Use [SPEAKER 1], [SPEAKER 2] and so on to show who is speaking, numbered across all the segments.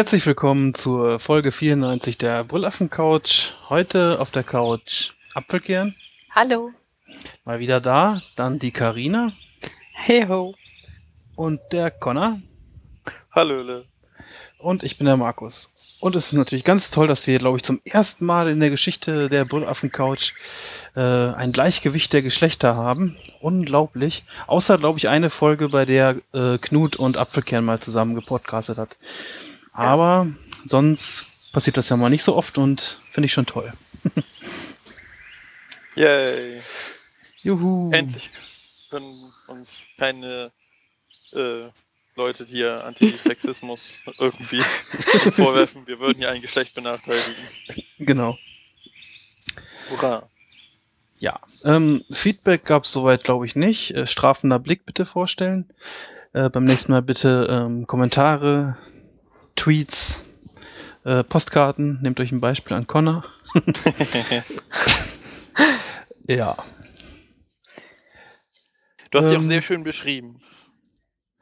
[SPEAKER 1] Herzlich willkommen zur Folge 94 der Brüllaffen Couch. Heute auf der Couch Apfelkern.
[SPEAKER 2] Hallo.
[SPEAKER 1] Mal wieder da. Dann die Karina
[SPEAKER 2] Hey ho.
[SPEAKER 1] und der Connor.
[SPEAKER 3] Hallöle.
[SPEAKER 1] Und ich bin der Markus. Und es ist natürlich ganz toll, dass wir, glaube ich, zum ersten Mal in der Geschichte der Brüllaffen Couch äh, ein Gleichgewicht der Geschlechter haben. Unglaublich. Außer, glaube ich, eine Folge, bei der äh, Knut und Apfelkern mal zusammen gepodcastet hat. Aber sonst passiert das ja mal nicht so oft und finde ich schon toll.
[SPEAKER 3] Yay.
[SPEAKER 1] Juhu.
[SPEAKER 3] Endlich können uns keine äh, Leute hier Antisexismus irgendwie uns vorwerfen. Wir würden ja ein Geschlecht benachteiligen.
[SPEAKER 1] Genau.
[SPEAKER 3] Hurra.
[SPEAKER 1] Ja. Ähm, Feedback gab es soweit, glaube ich, nicht. Äh, strafender Blick bitte vorstellen. Äh, beim nächsten Mal bitte ähm, Kommentare, Tweets, äh, Postkarten. Nehmt euch ein Beispiel an Connor. Ja.
[SPEAKER 3] Du hast die auch
[SPEAKER 1] Ähm.
[SPEAKER 3] sehr schön beschrieben.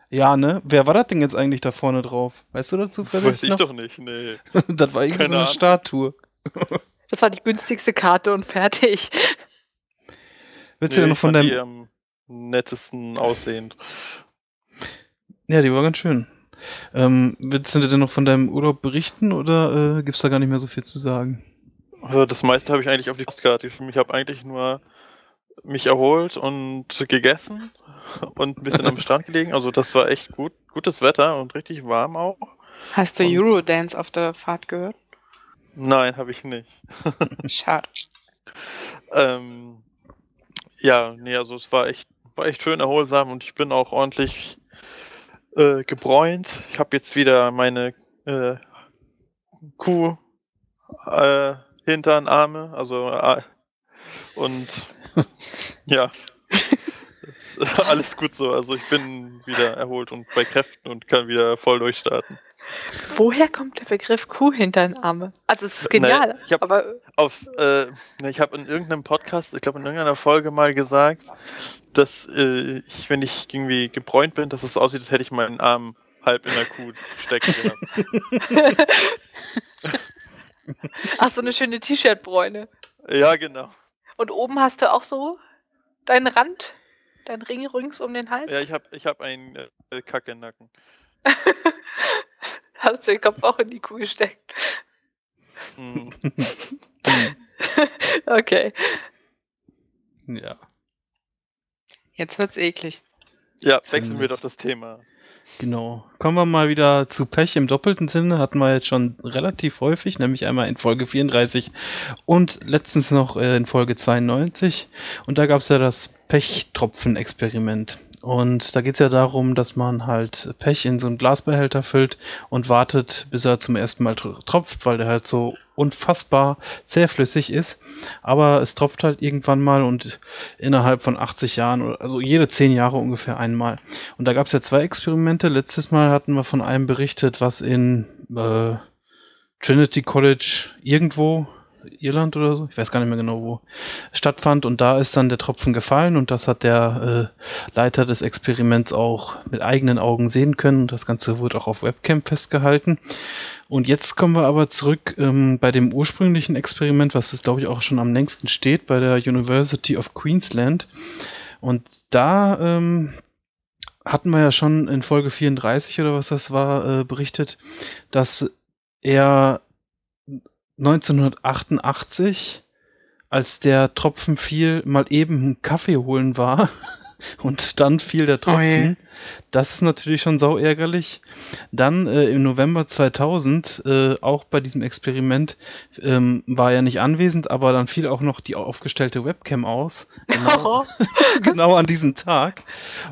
[SPEAKER 1] Ja, ne? Wer war das denn jetzt eigentlich da vorne drauf? Weißt du dazu
[SPEAKER 3] Weiß ich
[SPEAKER 1] noch?
[SPEAKER 3] doch nicht, nee.
[SPEAKER 1] das war irgendwie
[SPEAKER 3] Keine
[SPEAKER 1] so eine
[SPEAKER 3] Ahnung.
[SPEAKER 1] Statue.
[SPEAKER 2] Das war die günstigste Karte und fertig.
[SPEAKER 1] Willst du
[SPEAKER 3] nee
[SPEAKER 1] denn noch von deinem...
[SPEAKER 3] die am nettesten aussehend.
[SPEAKER 1] Ja, die war ganz schön. Ähm, willst du denn noch von deinem Urlaub berichten oder äh, gibt's da gar nicht mehr so viel zu sagen?
[SPEAKER 3] Also das meiste habe ich eigentlich auf die Postkarte geschrieben. Ich habe eigentlich nur mich erholt und gegessen und ein bisschen am Strand gelegen. Also das war echt gut. Gutes Wetter und richtig warm auch.
[SPEAKER 4] Hast du
[SPEAKER 3] Und-
[SPEAKER 4] Eurodance auf der Fahrt gehört?
[SPEAKER 3] Nein, habe ich nicht.
[SPEAKER 4] Schade.
[SPEAKER 3] Ähm, ja, nee, also es war echt, war echt schön erholsam und ich bin auch ordentlich äh, gebräunt. Ich habe jetzt wieder meine äh, Kuh äh, Hintern, Arme, also äh, und ja, alles gut so. Also ich bin wieder erholt und bei Kräften und kann wieder voll durchstarten.
[SPEAKER 2] Woher kommt der Begriff Kuh hinter den Arme? Also es ist genial,
[SPEAKER 3] Naja, ich hab-
[SPEAKER 2] aber
[SPEAKER 3] auf, äh, ich habe in irgendeinem Podcast, ich glaube in irgendeiner Folge mal gesagt, dass äh, ich, wenn ich irgendwie gebräunt bin, dass es aussieht, als hätte ich meinen Arm halb in der Kuh stecken gehabt.
[SPEAKER 2] ach so eine schöne T-Shirt-Bräune.
[SPEAKER 3] ja, genau.
[SPEAKER 2] Und oben hast du auch so deinen Rand, deinen Ring rings um den Hals.
[SPEAKER 3] Ja, ich habe ich hab einen äh, Kack im Nacken.
[SPEAKER 2] hast du den Kopf auch in die Kuh gesteckt.
[SPEAKER 3] Hm.
[SPEAKER 2] Okay.
[SPEAKER 1] Ja.
[SPEAKER 4] Jetzt wird's eklig.
[SPEAKER 3] Ja, wechseln wir doch das Thema.
[SPEAKER 1] Genau. Kommen wir mal wieder zu Pech im doppelten Sinne. Hatten wir jetzt schon relativ häufig, nämlich einmal in Folge 34 und letztens noch äh, in Folge 92. Und da gab es ja das Pechtropfen-Experiment. Und da geht es ja darum, dass man halt Pech in so einen Glasbehälter füllt und wartet, bis er zum ersten Mal tr- tropft, weil der halt so unfassbar zähflüssig ist. Aber es tropft halt irgendwann mal und innerhalb von 80 Jahren, also jede 10 Jahre ungefähr einmal. Und da gab es ja zwei Experimente. Letztes Mal hatten wir von einem berichtet, was in äh, Trinity College irgendwo, Irland oder so, ich weiß gar nicht mehr genau wo, stattfand. Und da ist dann der Tropfen gefallen und das hat der äh, Leiter des Experiments auch mit eigenen Augen sehen können. Das Ganze wurde auch auf Webcam festgehalten. Und jetzt kommen wir aber zurück ähm, bei dem ursprünglichen Experiment, was es glaube ich auch schon am längsten steht, bei der University of Queensland. Und da ähm, hatten wir ja schon in Folge 34 oder was das war, äh, berichtet, dass er 1988, als der Tropfen fiel, mal eben einen Kaffee holen war und dann fiel der
[SPEAKER 4] Oh.
[SPEAKER 1] Tropfen. das ist natürlich schon sau ärgerlich. Dann äh, im November 2000, äh, auch bei diesem Experiment, ähm, war er nicht anwesend, aber dann fiel auch noch die aufgestellte Webcam aus. Genau, genau an diesem Tag.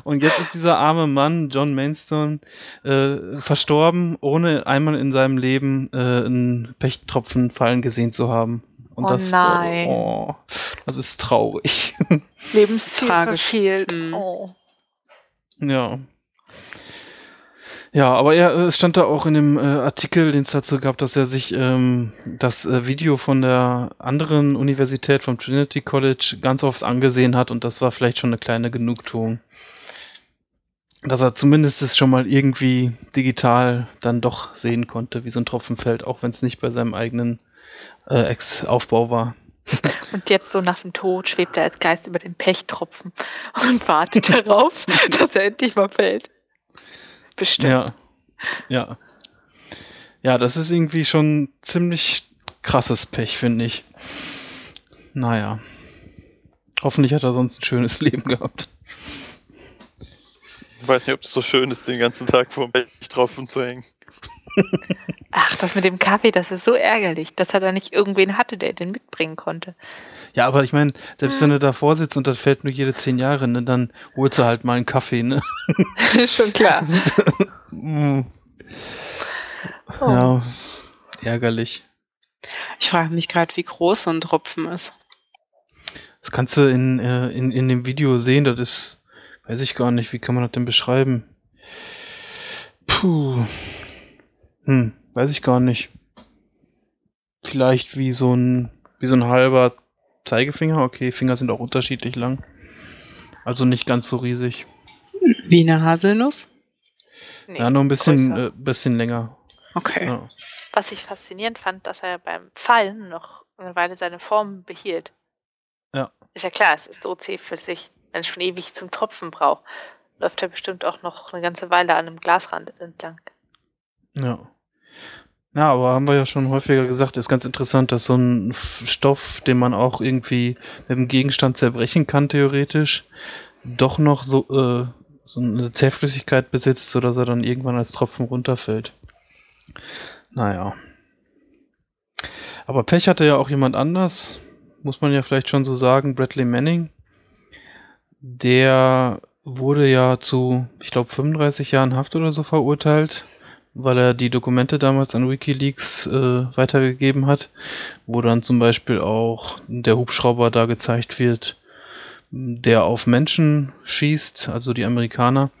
[SPEAKER 1] Und jetzt ist dieser arme Mann, John Mainstone, äh, verstorben, ohne einmal in seinem Leben äh, einen Pechttropfen fallen gesehen zu haben. Und
[SPEAKER 2] Oh
[SPEAKER 1] das,
[SPEAKER 2] nein.
[SPEAKER 1] Oh, das ist traurig.
[SPEAKER 2] Lebensziel
[SPEAKER 4] Tragisch.
[SPEAKER 2] verfehlt.
[SPEAKER 4] Mhm.
[SPEAKER 2] Oh.
[SPEAKER 1] ja. Ja, aber er, es stand da auch in dem äh, Artikel, den es dazu gab, dass er sich ähm, das äh, Video von der anderen Universität, vom Trinity College, ganz oft angesehen hat und das war vielleicht schon eine kleine Genugtuung. dass er zumindest es schon mal irgendwie digital dann doch sehen konnte, wie so ein Tropfen fällt, auch wenn es nicht bei seinem eigenen äh, Ex-Aufbau war.
[SPEAKER 2] Und jetzt so nach dem Tod schwebt er als Geist über den Pechtropfen und wartet darauf, dass er endlich mal fällt. Bestimmt.
[SPEAKER 1] Ja. Ja. Ja, das ist irgendwie schon ziemlich krasses Pech, finde ich. Naja. Hoffentlich hat er sonst ein schönes Leben gehabt.
[SPEAKER 3] Ich weiß nicht, ob es so schön ist, den ganzen Tag vor dem drauf zu hängen.
[SPEAKER 2] Ach, das mit dem Kaffee, das ist so ärgerlich, dass er da nicht irgendwen hatte, der den mitbringen konnte.
[SPEAKER 1] Ja, aber ich meine, selbst wenn du davor sitzt und das fällt nur jede zehn Jahre, ne, dann holst du halt mal einen Kaffee, ne?
[SPEAKER 2] Schon klar.
[SPEAKER 1] Mm,
[SPEAKER 2] Oh.
[SPEAKER 1] Ja, ärgerlich.
[SPEAKER 4] Ich frage mich gerade, wie groß so ein Tropfen ist.
[SPEAKER 1] Das kannst du in, äh, in, in dem Video sehen, das ist, weiß ich gar nicht, wie kann man das denn beschreiben? Puh. Hm, weiß ich gar nicht. Vielleicht wie so ein, wie so ein halber Zeigefinger. Okay, Finger sind auch unterschiedlich lang. Also nicht ganz so riesig.
[SPEAKER 4] Wie eine Haselnuss?
[SPEAKER 2] Nee,
[SPEAKER 1] Ja, nur ein bisschen, äh, bisschen länger.
[SPEAKER 4] Okay.
[SPEAKER 1] Ja.
[SPEAKER 2] Was ich faszinierend fand, dass er beim Fallen noch eine Weile seine Form behielt.
[SPEAKER 1] Ja.
[SPEAKER 2] Ist ja klar, es ist so zähflüssig. Wenn es schon ewig zum Tropfen braucht, läuft er bestimmt auch noch eine ganze Weile an einem Glasrand entlang.
[SPEAKER 1] Ja. Ja, aber haben wir ja schon häufiger gesagt, ist ganz interessant, dass so ein Stoff, den man auch irgendwie mit dem Gegenstand zerbrechen kann, theoretisch, doch noch so, äh, so eine Zähflüssigkeit besitzt, sodass er dann irgendwann als Tropfen runterfällt. Naja. Aber Pech hatte ja auch jemand anders, muss man ja vielleicht schon so sagen, Bradley Manning. Der wurde ja zu, ich glaube, 35 Jahren Haft oder so verurteilt, weil er die Dokumente damals an Wikileaks äh, weitergegeben hat, wo dann zum Beispiel auch der Hubschrauber da gezeigt wird, der auf Menschen schießt, also die Amerikaner.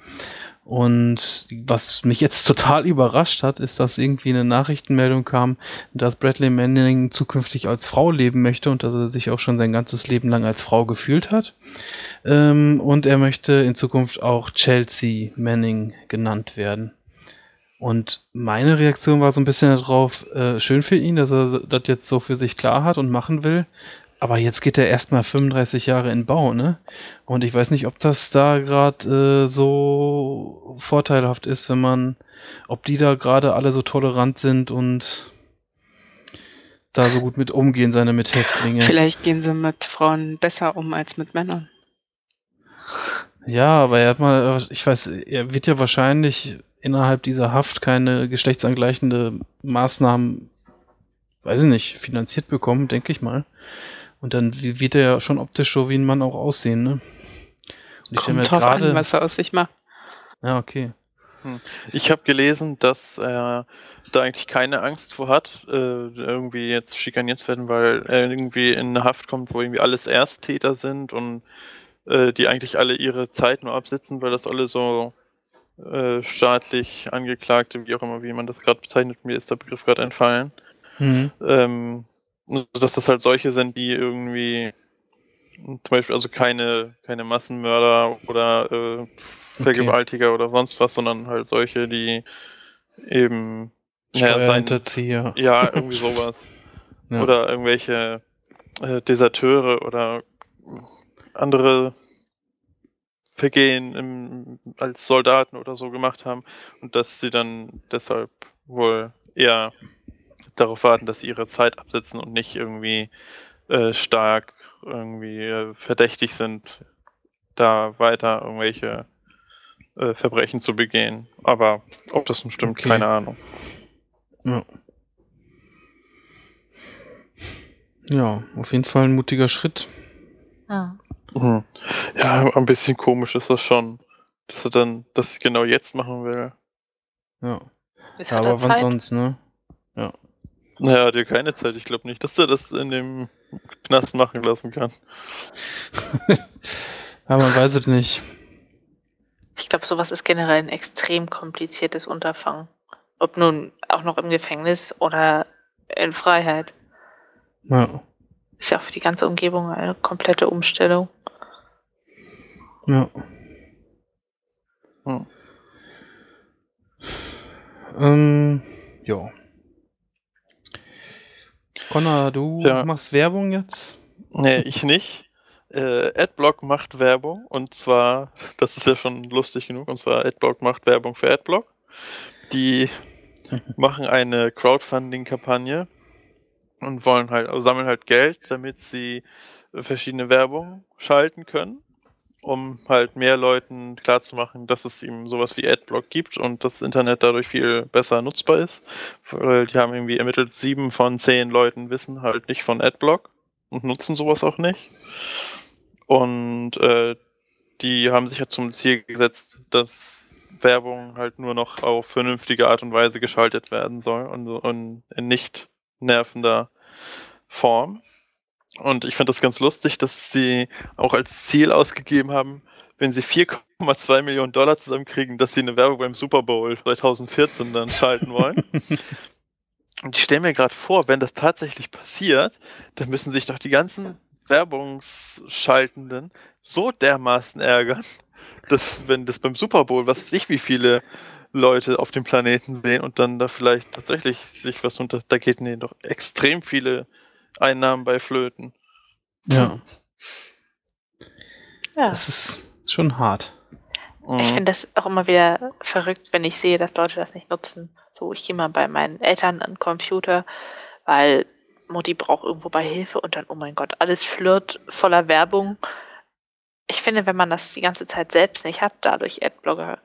[SPEAKER 1] Und was mich jetzt total überrascht hat, ist, dass irgendwie eine Nachrichtenmeldung kam, dass Bradley Manning zukünftig als Frau leben möchte und dass er sich auch schon sein ganzes Leben lang als Frau gefühlt hat. Ähm, und er möchte in Zukunft auch Chelsea Manning genannt werden. Und meine Reaktion war so ein bisschen darauf, äh, schön für ihn, dass er das jetzt so für sich klar hat und machen will. Aber jetzt geht er erstmal 35 Jahre in Bau, ne? Und ich weiß nicht, ob das da gerade äh, so vorteilhaft ist, wenn man, ob die da gerade alle so tolerant sind und da so gut mit umgehen, seine Mithäftlinge.
[SPEAKER 4] Vielleicht gehen sie mit Frauen besser um als mit Männern.
[SPEAKER 1] Ja, aber er hat mal, ich weiß, er wird ja wahrscheinlich innerhalb dieser Haft keine geschlechtsangleichende Maßnahmen, weiß ich nicht, finanziert bekommen, denke ich mal. Und dann wi- wird er ja schon optisch so wie ein Mann auch aussehen, ne? Und ich
[SPEAKER 4] Kommt drauf
[SPEAKER 1] gerade-
[SPEAKER 4] an, was er aus sich macht.
[SPEAKER 1] Ja, okay.
[SPEAKER 3] Ich habe gelesen, dass er da eigentlich keine Angst vor hat, äh, irgendwie jetzt schikaniert zu werden, weil er irgendwie in eine Haft kommt, wo irgendwie alles Ersttäter sind und äh, die eigentlich alle ihre Zeit nur absitzen, weil das alle so äh, staatlich Angeklagte, wie auch immer, wie man das gerade bezeichnet, mir ist der Begriff gerade entfallen,
[SPEAKER 1] Mhm.
[SPEAKER 3] ähm, dass das halt solche sind, die irgendwie zum Beispiel also keine, keine Massenmörder oder äh, Vergewaltiger oder sonst was, sondern halt solche, die eben ja,
[SPEAKER 1] Steuerhinterzieher.
[SPEAKER 3] ja irgendwie sowas.
[SPEAKER 1] Ja.
[SPEAKER 3] Oder irgendwelche äh, Deserteure oder andere Vergehen im, als Soldaten oder so gemacht haben und dass sie dann deshalb wohl eher darauf warten, dass sie ihre Zeit absitzen und nicht irgendwie äh, stark irgendwie äh, verdächtig sind, da weiter irgendwelche äh, Verbrechen zu begehen. Aber ob das nun stimmt,
[SPEAKER 1] Okay.
[SPEAKER 3] keine Ahnung.
[SPEAKER 1] Ja. ja, auf jeden Fall ein mutiger Schritt.
[SPEAKER 2] Ja.
[SPEAKER 3] Mhm. Ja, ein bisschen komisch ist das schon, dass er dann das genau jetzt machen will.
[SPEAKER 1] Ja.
[SPEAKER 2] Ist
[SPEAKER 1] Ja,
[SPEAKER 2] er
[SPEAKER 1] aber wann sonst, ne?
[SPEAKER 3] Naja, hat ja keine Zeit. Ich glaube nicht, dass der das in dem Knast machen lassen kann.
[SPEAKER 1] Ja, man weiß es nicht.
[SPEAKER 2] Ich glaube, sowas ist generell ein extrem kompliziertes Unterfangen. Ob nun auch noch im Gefängnis oder in Freiheit.
[SPEAKER 1] Ja,
[SPEAKER 2] Ist ja auch für die ganze Umgebung eine komplette Umstellung.
[SPEAKER 1] ja.
[SPEAKER 3] Hm.
[SPEAKER 1] Ähm, ja. Connor, du
[SPEAKER 3] Ja.
[SPEAKER 1] machst Werbung jetzt?
[SPEAKER 3] Nee, ich nicht. Äh, Adblock macht Werbung und zwar, das ist ja schon lustig genug, und zwar Adblock macht Werbung für Adblock. Die machen eine Crowdfunding-Kampagne und wollen halt, also sammeln halt Geld, damit sie verschiedene Werbung schalten können, um halt mehr Leuten klarzumachen, dass es eben sowas wie Adblock gibt und das Internet dadurch viel besser nutzbar ist. Weil die haben irgendwie ermittelt, sieben von zehn Leuten wissen halt nicht von Adblock und nutzen sowas auch nicht. Und äh, die haben sich ja zum Ziel gesetzt, dass Werbung halt nur noch auf vernünftige Art und Weise geschaltet werden soll und, und nicht nervender Form. Und ich finde das ganz lustig, dass sie auch als Ziel ausgegeben haben, wenn sie 4,2 Millionen Dollar zusammenkriegen, dass sie eine Werbung beim Super Bowl 2014 dann schalten wollen. Und ich stelle mir gerade vor, wenn das tatsächlich passiert, dann müssen sich doch die ganzen Werbungsschaltenden so dermaßen ärgern, dass wenn das beim Super Bowl, was weiß ich, wie viele Leute auf dem Planeten sehen und dann da vielleicht tatsächlich sich was unter, da geht denen doch extrem viele Einnahmen bei Flöten.
[SPEAKER 1] Ja.
[SPEAKER 2] Ja.
[SPEAKER 1] Das ist schon hart.
[SPEAKER 3] Mhm.
[SPEAKER 2] Ich finde das auch immer wieder verrückt, wenn ich sehe, dass Leute das nicht nutzen. So, ich gehe mal bei meinen Eltern an den Computer, weil Mutti braucht irgendwo bei Hilfe und dann, oh mein Gott, alles flirt voller Werbung. Ich finde, wenn man das die ganze Zeit selbst nicht hat, dadurch Adblogger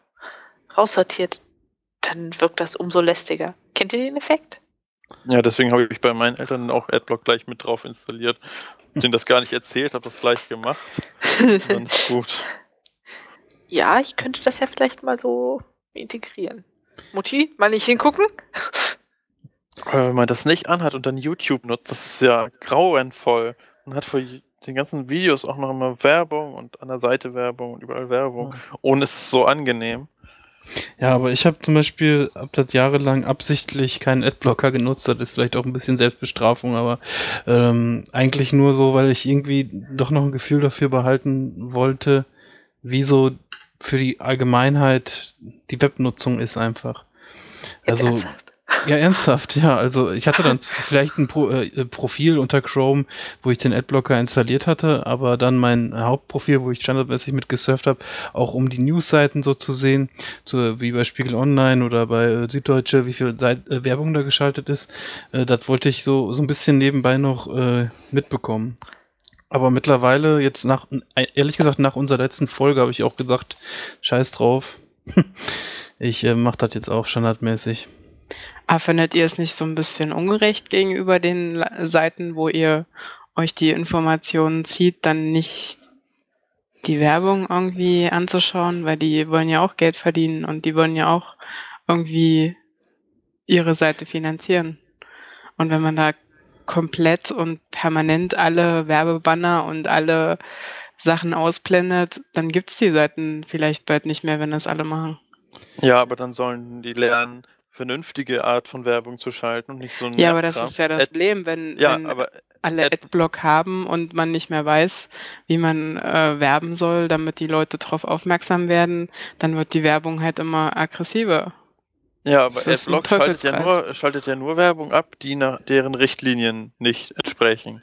[SPEAKER 2] raussortiert, dann wirkt das umso lästiger. Kennt ihr den Effekt?
[SPEAKER 3] Ja, deswegen habe ich bei meinen Eltern auch Adblock gleich mit drauf installiert. Denen das gar nicht erzählt, habe das gleich gemacht. Dann ist gut.
[SPEAKER 2] ja, ich könnte das ja vielleicht mal so integrieren. Mutti, mal nicht hingucken?
[SPEAKER 3] Aber wenn man das nicht anhat und dann YouTube nutzt, das ist ja grauenvoll. Man hat vor den ganzen Videos auch noch immer Werbung und an der Seite Werbung und überall Werbung. Und es ist so angenehm.
[SPEAKER 1] Ja, aber ich habe zum Beispiel ab das jahrelang absichtlich keinen Adblocker genutzt. Das ist vielleicht auch ein bisschen Selbstbestrafung, aber ähm, eigentlich nur so, weil ich irgendwie doch noch ein Gefühl dafür behalten wollte, wie so für die Allgemeinheit die Webnutzung ist einfach.
[SPEAKER 2] Jetzt
[SPEAKER 1] Also
[SPEAKER 2] ernsthaft?
[SPEAKER 1] Ja, ernsthaft, ja. Also ich hatte dann vielleicht ein Pro äh, Profil unter Chrome, wo ich den Adblocker installiert hatte, aber dann mein Hauptprofil, wo ich standardmäßig mit gesurft habe, auch um die Newsseiten so zu sehen, so wie bei Spiegel Online oder bei äh, Süddeutsche, wie viel Seit äh, Werbung da geschaltet ist, äh, das wollte ich so, so ein bisschen nebenbei noch äh, mitbekommen. Aber mittlerweile, jetzt nach, äh, ehrlich gesagt, nach unserer letzten Folge habe ich auch gesagt, scheiß drauf. ich äh, mache das jetzt auch standardmäßig.
[SPEAKER 4] Aber findet ihr es nicht so ein bisschen ungerecht gegenüber den Seiten, wo ihr euch die Informationen zieht, dann nicht die Werbung irgendwie anzuschauen, weil die wollen ja auch Geld verdienen und die wollen ja auch irgendwie ihre Seite finanzieren. Und wenn man da komplett und permanent alle Werbebanner und alle Sachen ausblendet, dann gibt's die Seiten vielleicht bald nicht mehr, wenn das alle machen.
[SPEAKER 3] Ja, aber dann sollen die lernen, vernünftige Art von Werbung zu schalten und nicht so ein
[SPEAKER 4] Ja, aber das ist ja das
[SPEAKER 3] Ad-
[SPEAKER 4] Problem, wenn,
[SPEAKER 3] Ja,
[SPEAKER 4] wenn
[SPEAKER 3] aber
[SPEAKER 4] alle
[SPEAKER 3] Ad-
[SPEAKER 4] Adblock haben und man nicht mehr weiß, wie man äh, werben soll, damit die Leute darauf aufmerksam werden, dann wird die Werbung halt immer aggressiver.
[SPEAKER 3] Ja, aber
[SPEAKER 4] ist
[SPEAKER 3] Adblock schaltet ja, nur, schaltet ja nur Werbung ab, die nach deren Richtlinien nicht entsprechen.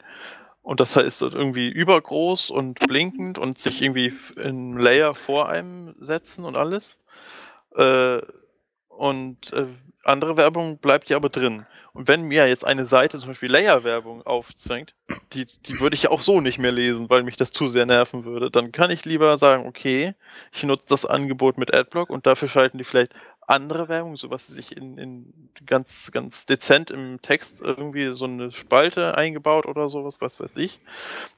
[SPEAKER 3] Und das heißt dort irgendwie übergroß und blinkend und sich irgendwie in Layer vor einem setzen und alles. Äh, und äh, andere Werbung bleibt ja aber drin. Und wenn mir jetzt eine Seite zum Beispiel Layer-Werbung aufzwängt, die, die würde ich ja auch so nicht mehr lesen, weil mich das zu sehr nerven würde. Dann kann ich lieber sagen, okay, ich nutze das Angebot mit Adblock und dafür schalten die vielleicht andere Werbung, so was sie sich in, in ganz, ganz dezent im Text irgendwie so eine Spalte eingebaut oder sowas, was weiß ich,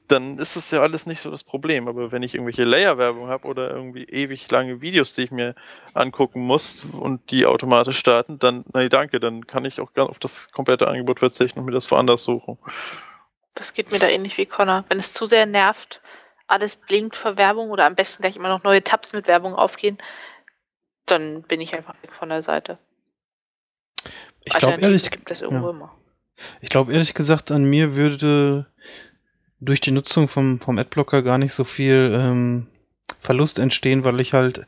[SPEAKER 3] dann ist das ja alles nicht so das Problem. Aber wenn ich irgendwelche Layer-Werbung habe oder irgendwie ewig lange Videos, die ich mir angucken muss und die automatisch starten, dann, nein, danke, dann kann ich auch auf das komplette Angebot verzichten und mir das woanders suchen.
[SPEAKER 2] Das geht mir da ähnlich wie Connor. Wenn es zu sehr nervt, alles blinkt vor Werbung oder am besten gleich immer noch neue Tabs mit Werbung aufgehen, dann bin ich einfach weg von der Seite.
[SPEAKER 1] Ich glaube ehrlich,
[SPEAKER 2] gibt es irgendwo
[SPEAKER 1] ja.
[SPEAKER 2] immer.
[SPEAKER 1] ich glaube ehrlich gesagt, an mir würde durch die Nutzung vom, vom Adblocker gar nicht so viel ähm, Verlust entstehen, weil ich halt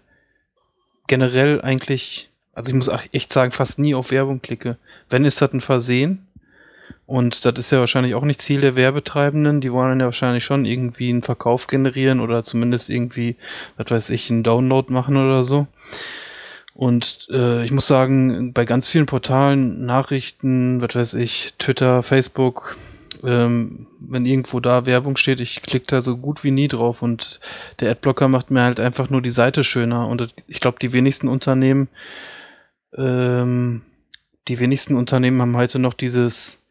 [SPEAKER 1] generell eigentlich, also ich muss echt sagen, fast nie auf Werbung klicke. Wenn ist das ein Versehen. Und das ist ja wahrscheinlich auch nicht Ziel der Werbetreibenden. Die wollen ja wahrscheinlich schon irgendwie einen Verkauf generieren oder zumindest irgendwie, was weiß ich, einen Download machen oder so. Und äh, ich muss sagen, bei ganz vielen Portalen, Nachrichten, was weiß ich, Twitter, Facebook, ähm, wenn irgendwo da Werbung steht, ich klicke da so gut wie nie drauf und der Adblocker macht mir halt einfach nur die Seite schöner. Und ich glaube, die wenigsten Unternehmen, ähm, die wenigsten Unternehmen haben heute noch dieses,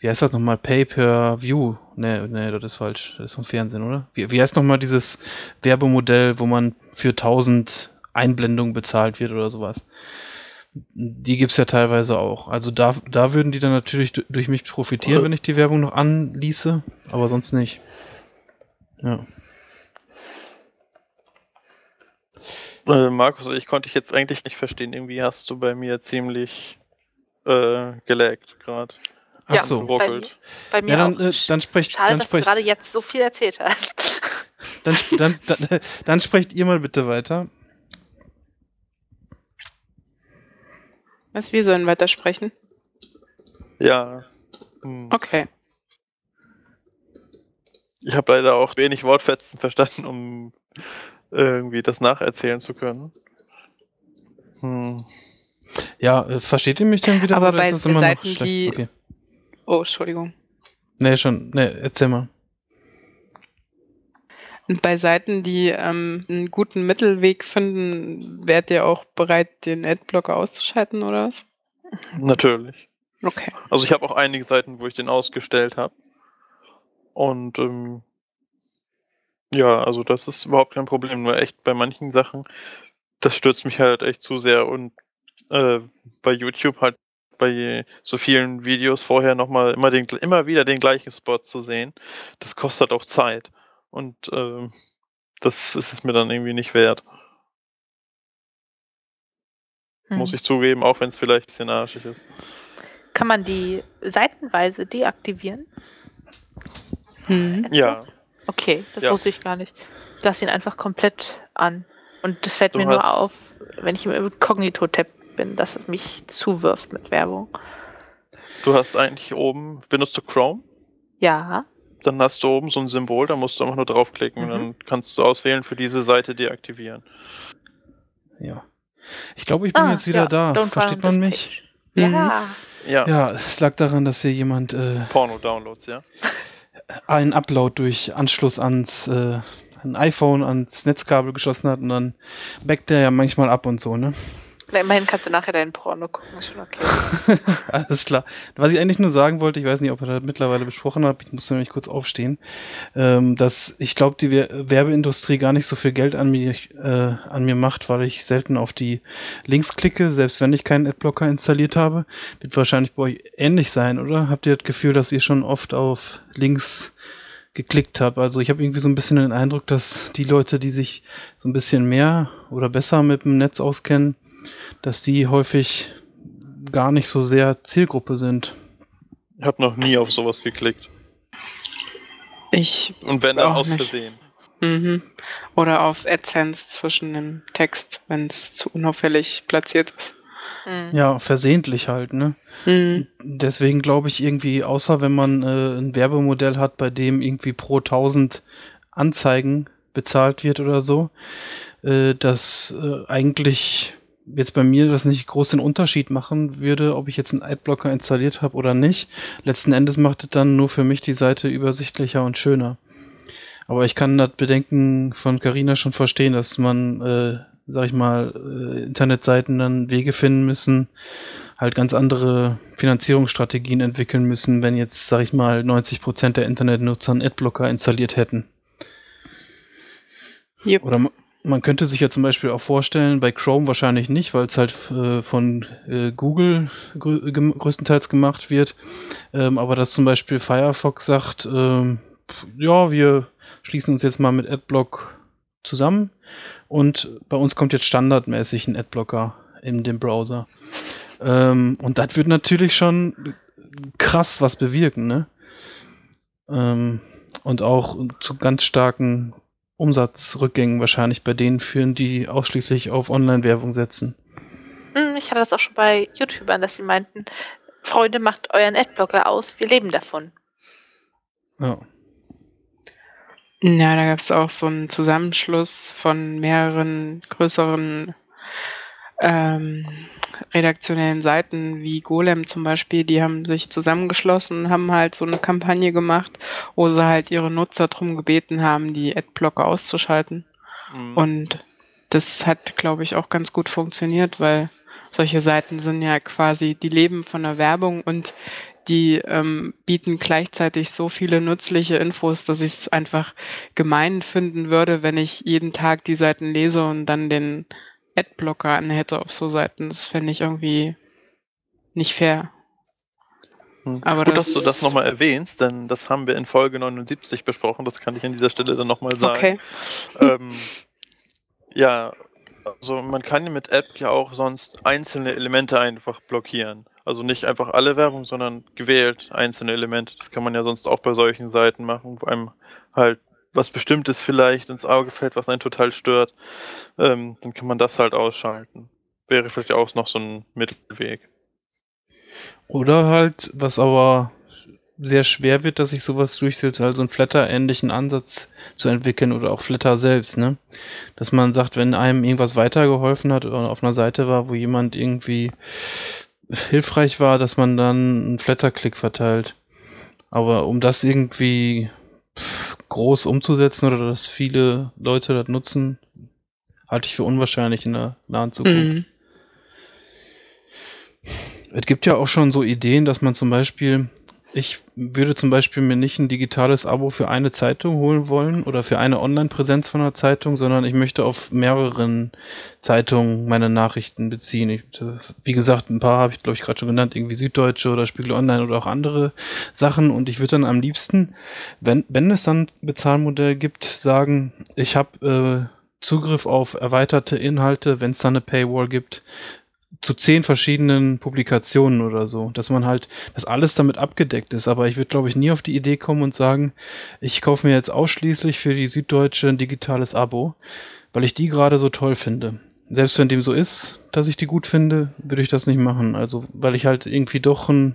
[SPEAKER 1] wie heißt das nochmal, Pay-per-View? Nee, nee, das ist falsch. Das ist vom Fernsehen, oder? Wie, wie heißt nochmal dieses Werbemodell, wo man für 1000 Einblendung bezahlt wird oder sowas. Die gibt es ja teilweise auch. Also da, da würden die dann natürlich durch mich profitieren, wenn ich die Werbung noch anließe, aber sonst nicht. Ja.
[SPEAKER 3] Äh, Markus, ich konnte dich jetzt eigentlich nicht verstehen. Irgendwie hast du bei mir ziemlich äh, gelaggt gerade.
[SPEAKER 1] Ach ja, so.
[SPEAKER 2] Bei mir, bei mir
[SPEAKER 1] ja, dann,
[SPEAKER 2] auch.
[SPEAKER 1] äh, dann sprecht,
[SPEAKER 2] Schade,
[SPEAKER 1] dann
[SPEAKER 2] dass
[SPEAKER 1] sprecht,
[SPEAKER 2] du gerade jetzt so viel erzählt hast.
[SPEAKER 1] Dann, dann, dann, dann sprecht ihr mal bitte weiter.
[SPEAKER 4] Was, wir sollen weitersprechen?
[SPEAKER 3] Ja. Hm.
[SPEAKER 4] Okay.
[SPEAKER 3] Ich habe leider auch wenig Wortfetzen verstanden, um irgendwie das nacherzählen zu können. Hm.
[SPEAKER 1] Ja, äh, versteht ihr mich denn wieder?
[SPEAKER 4] Aber
[SPEAKER 1] oder
[SPEAKER 4] bei
[SPEAKER 1] ist das immer
[SPEAKER 4] Seiten, die-
[SPEAKER 1] Okay.
[SPEAKER 4] Oh, Entschuldigung.
[SPEAKER 1] Nee, schon. Nee, erzähl mal.
[SPEAKER 4] Und bei Seiten, die ähm, einen guten Mittelweg finden, wärt ihr auch bereit, den Adblocker auszuschalten oder was?
[SPEAKER 3] Natürlich.
[SPEAKER 4] Okay.
[SPEAKER 3] Also ich habe auch einige Seiten, wo ich den ausgestellt habe. Und ähm, ja, also das ist überhaupt kein Problem. Nur echt bei manchen Sachen, das stürzt mich halt echt zu sehr. Und äh, bei YouTube halt bei so vielen Videos vorher nochmal immer, den, immer wieder den gleichen Spot zu sehen, das kostet auch Zeit. Und ähm, das ist es mir dann irgendwie nicht wert, muss
[SPEAKER 2] Hm.
[SPEAKER 3] ich zugeben, auch wenn es vielleicht ein bisschen arschig ist.
[SPEAKER 2] Kann man die seitenweise deaktivieren?
[SPEAKER 4] Hm.
[SPEAKER 3] Ja,
[SPEAKER 2] Okay, das
[SPEAKER 3] Ja.
[SPEAKER 2] wusste ich gar nicht. Ich lasse ihn einfach komplett an. Und das fällt
[SPEAKER 3] Du
[SPEAKER 2] mir nur auf, wenn ich im Inkognito-Tab bin, dass es mich zuwirft mit Werbung.
[SPEAKER 3] du hast eigentlich oben, benutzt du Chrome?
[SPEAKER 2] Ja.
[SPEAKER 3] Dann hast du oben so ein Symbol, da musst du einfach nur draufklicken und
[SPEAKER 2] Mhm.
[SPEAKER 3] dann kannst du auswählen für diese Seite deaktivieren.
[SPEAKER 1] Ja. Ich glaube, ich bin
[SPEAKER 2] Ah,
[SPEAKER 1] jetzt wieder
[SPEAKER 2] ja,
[SPEAKER 1] da.
[SPEAKER 2] don't
[SPEAKER 1] Versteht man mich?
[SPEAKER 4] Mhm.
[SPEAKER 2] Ja.
[SPEAKER 3] Ja,
[SPEAKER 1] Ja, es lag daran, dass hier jemand äh,
[SPEAKER 3] Porno-Downloads, ja.
[SPEAKER 1] einen Upload durch Anschluss ans äh, ein iPhone ans Netzkabel geschossen hat und dann backt der ja manchmal ab und so, ne?
[SPEAKER 2] Na, immerhin kannst du nachher deinen Porno gucken, ist schon okay.
[SPEAKER 1] Alles klar. Was ich eigentlich nur sagen wollte, ich weiß nicht, ob ihr das mittlerweile besprochen habt, ich muss nämlich kurz aufstehen, ähm, dass ich glaube, die Wer- Werbeindustrie gar nicht so viel Geld an mir, äh, an mir macht, weil ich selten auf die Links klicke, selbst wenn ich keinen Adblocker installiert habe. Wird wahrscheinlich bei euch ähnlich sein, oder? Habt ihr das Gefühl, dass ihr schon oft auf Links geklickt habt? Also ich habe irgendwie so ein bisschen den Eindruck, dass die Leute, die sich so ein bisschen mehr oder besser mit dem Netz auskennen, dass die häufig gar nicht so sehr Zielgruppe sind.
[SPEAKER 3] Ich habe noch nie auf sowas geklickt.
[SPEAKER 4] Ich.
[SPEAKER 3] Und wenn dann
[SPEAKER 4] Auch
[SPEAKER 3] aus
[SPEAKER 4] nicht.
[SPEAKER 3] Versehen.
[SPEAKER 4] Mhm. Oder auf AdSense zwischen dem Text, wenn es zu unauffällig platziert ist.
[SPEAKER 2] Hm.
[SPEAKER 1] Ja, versehentlich halt, ne?
[SPEAKER 4] Mhm.
[SPEAKER 1] Deswegen glaube ich irgendwie, außer wenn man äh, ein Werbemodell hat, bei dem irgendwie pro 1000 Anzeigen bezahlt wird oder so, äh, dass äh, eigentlich jetzt bei mir das nicht groß den Unterschied machen würde, ob ich jetzt einen Adblocker installiert habe oder nicht. Letzten Endes macht es dann nur für mich die Seite übersichtlicher und schöner. Aber ich kann das Bedenken von Carina schon verstehen, dass man, äh, sag ich mal, äh, Internetseiten dann Wege finden müssen, halt ganz andere Finanzierungsstrategien entwickeln müssen, wenn jetzt, sag ich mal, 90% der Internetnutzer einen Adblocker installiert hätten.
[SPEAKER 4] Jupp.
[SPEAKER 1] Oder man könnte sich ja zum Beispiel auch vorstellen, bei Chrome wahrscheinlich nicht, weil es halt äh, von äh, Google grö größtenteils gemacht wird. Ähm, aber dass zum Beispiel Firefox sagt, ähm, ja, wir schließen uns jetzt mal mit Adblock zusammen und bei uns kommt jetzt standardmäßig ein Adblocker in dem Browser. Ähm, und das wird natürlich schon krass was bewirken, ne? Ähm, und auch zu ganz starken Umsatzrückgängen wahrscheinlich bei denen führen, die ausschließlich auf Online-Werbung setzen.
[SPEAKER 2] Hm, Ich hatte das auch schon bei YouTubern, dass sie meinten, Freunde, macht euren Adblocker aus, wir leben davon.
[SPEAKER 1] Ja.
[SPEAKER 4] Ja, da gab es auch so einen Zusammenschluss von mehreren größeren ähm, redaktionellen Seiten wie Golem zum Beispiel, die haben sich zusammengeschlossen, haben halt so eine Kampagne gemacht, wo sie halt ihre Nutzer darum gebeten haben, die Adblocker auszuschalten.
[SPEAKER 3] Mhm.
[SPEAKER 4] Und das hat, glaube ich, auch ganz gut funktioniert, weil solche Seiten sind ja quasi, die leben von der Werbung und die ähm, bieten gleichzeitig so viele nützliche Infos, dass ich es einfach gemein finden würde, wenn ich jeden Tag die Seiten lese und dann den Adblocker anhätte auf so Seiten. Das fände ich irgendwie nicht fair.
[SPEAKER 3] Hm.
[SPEAKER 4] Aber
[SPEAKER 3] Gut,
[SPEAKER 4] das-
[SPEAKER 3] dass du das nochmal erwähnst, denn das haben wir in Folge 79 besprochen. Das kann ich an dieser Stelle dann nochmal sagen.
[SPEAKER 4] Okay.
[SPEAKER 3] ähm, ja, also man kann mit App ja auch sonst einzelne Elemente einfach blockieren. Also nicht einfach alle Werbung, sondern gewählt einzelne Elemente. Das kann man ja sonst auch bei solchen Seiten machen, wo einem halt was Bestimmtes vielleicht ins Auge fällt, was einen total stört. Ähm, dann kann man das halt ausschalten. Wäre vielleicht auch noch so ein Mittelweg.
[SPEAKER 1] Oder halt, was aber sehr schwer wird, dass sich sowas durchsetzt, also einen Flatter-ähnlichen Ansatz zu entwickeln oder auch Flatter selbst, ne? Dass man sagt, wenn einem irgendwas weitergeholfen hat oder auf einer Seite war, wo jemand irgendwie hilfreich war, dass man dann einen Flatter-Klick verteilt. Aber um das irgendwie groß umzusetzen oder dass viele Leute das nutzen, halte ich für unwahrscheinlich in der nahen Zukunft.
[SPEAKER 4] Mhm.
[SPEAKER 1] Es gibt ja auch schon so Ideen, dass man zum Beispiel, ich würde zum Beispiel mir nicht ein digitales Abo für eine Zeitung holen wollen oder für eine Online-Präsenz von einer Zeitung, sondern ich möchte auf mehreren Zeitungen meine Nachrichten beziehen. Ich, äh, wie gesagt, ein paar habe ich, glaube ich, gerade schon genannt, irgendwie Süddeutsche oder Spiegel Online oder auch andere Sachen. Und ich würde dann am liebsten, wenn, wenn es dann ein Bezahlmodell gibt, sagen, ich habe äh, Zugriff auf erweiterte Inhalte, wenn es dann eine Paywall gibt, zu zehn verschiedenen Publikationen oder so, dass man halt, dass alles damit abgedeckt ist. Aber ich würde, glaube ich, nie auf die Idee kommen und sagen, ich kaufe mir jetzt ausschließlich für die Süddeutsche ein digitales Abo, weil ich die gerade so toll finde. Selbst wenn dem so ist, dass ich die gut finde, würde ich das nicht machen. Also, weil ich halt irgendwie doch einen,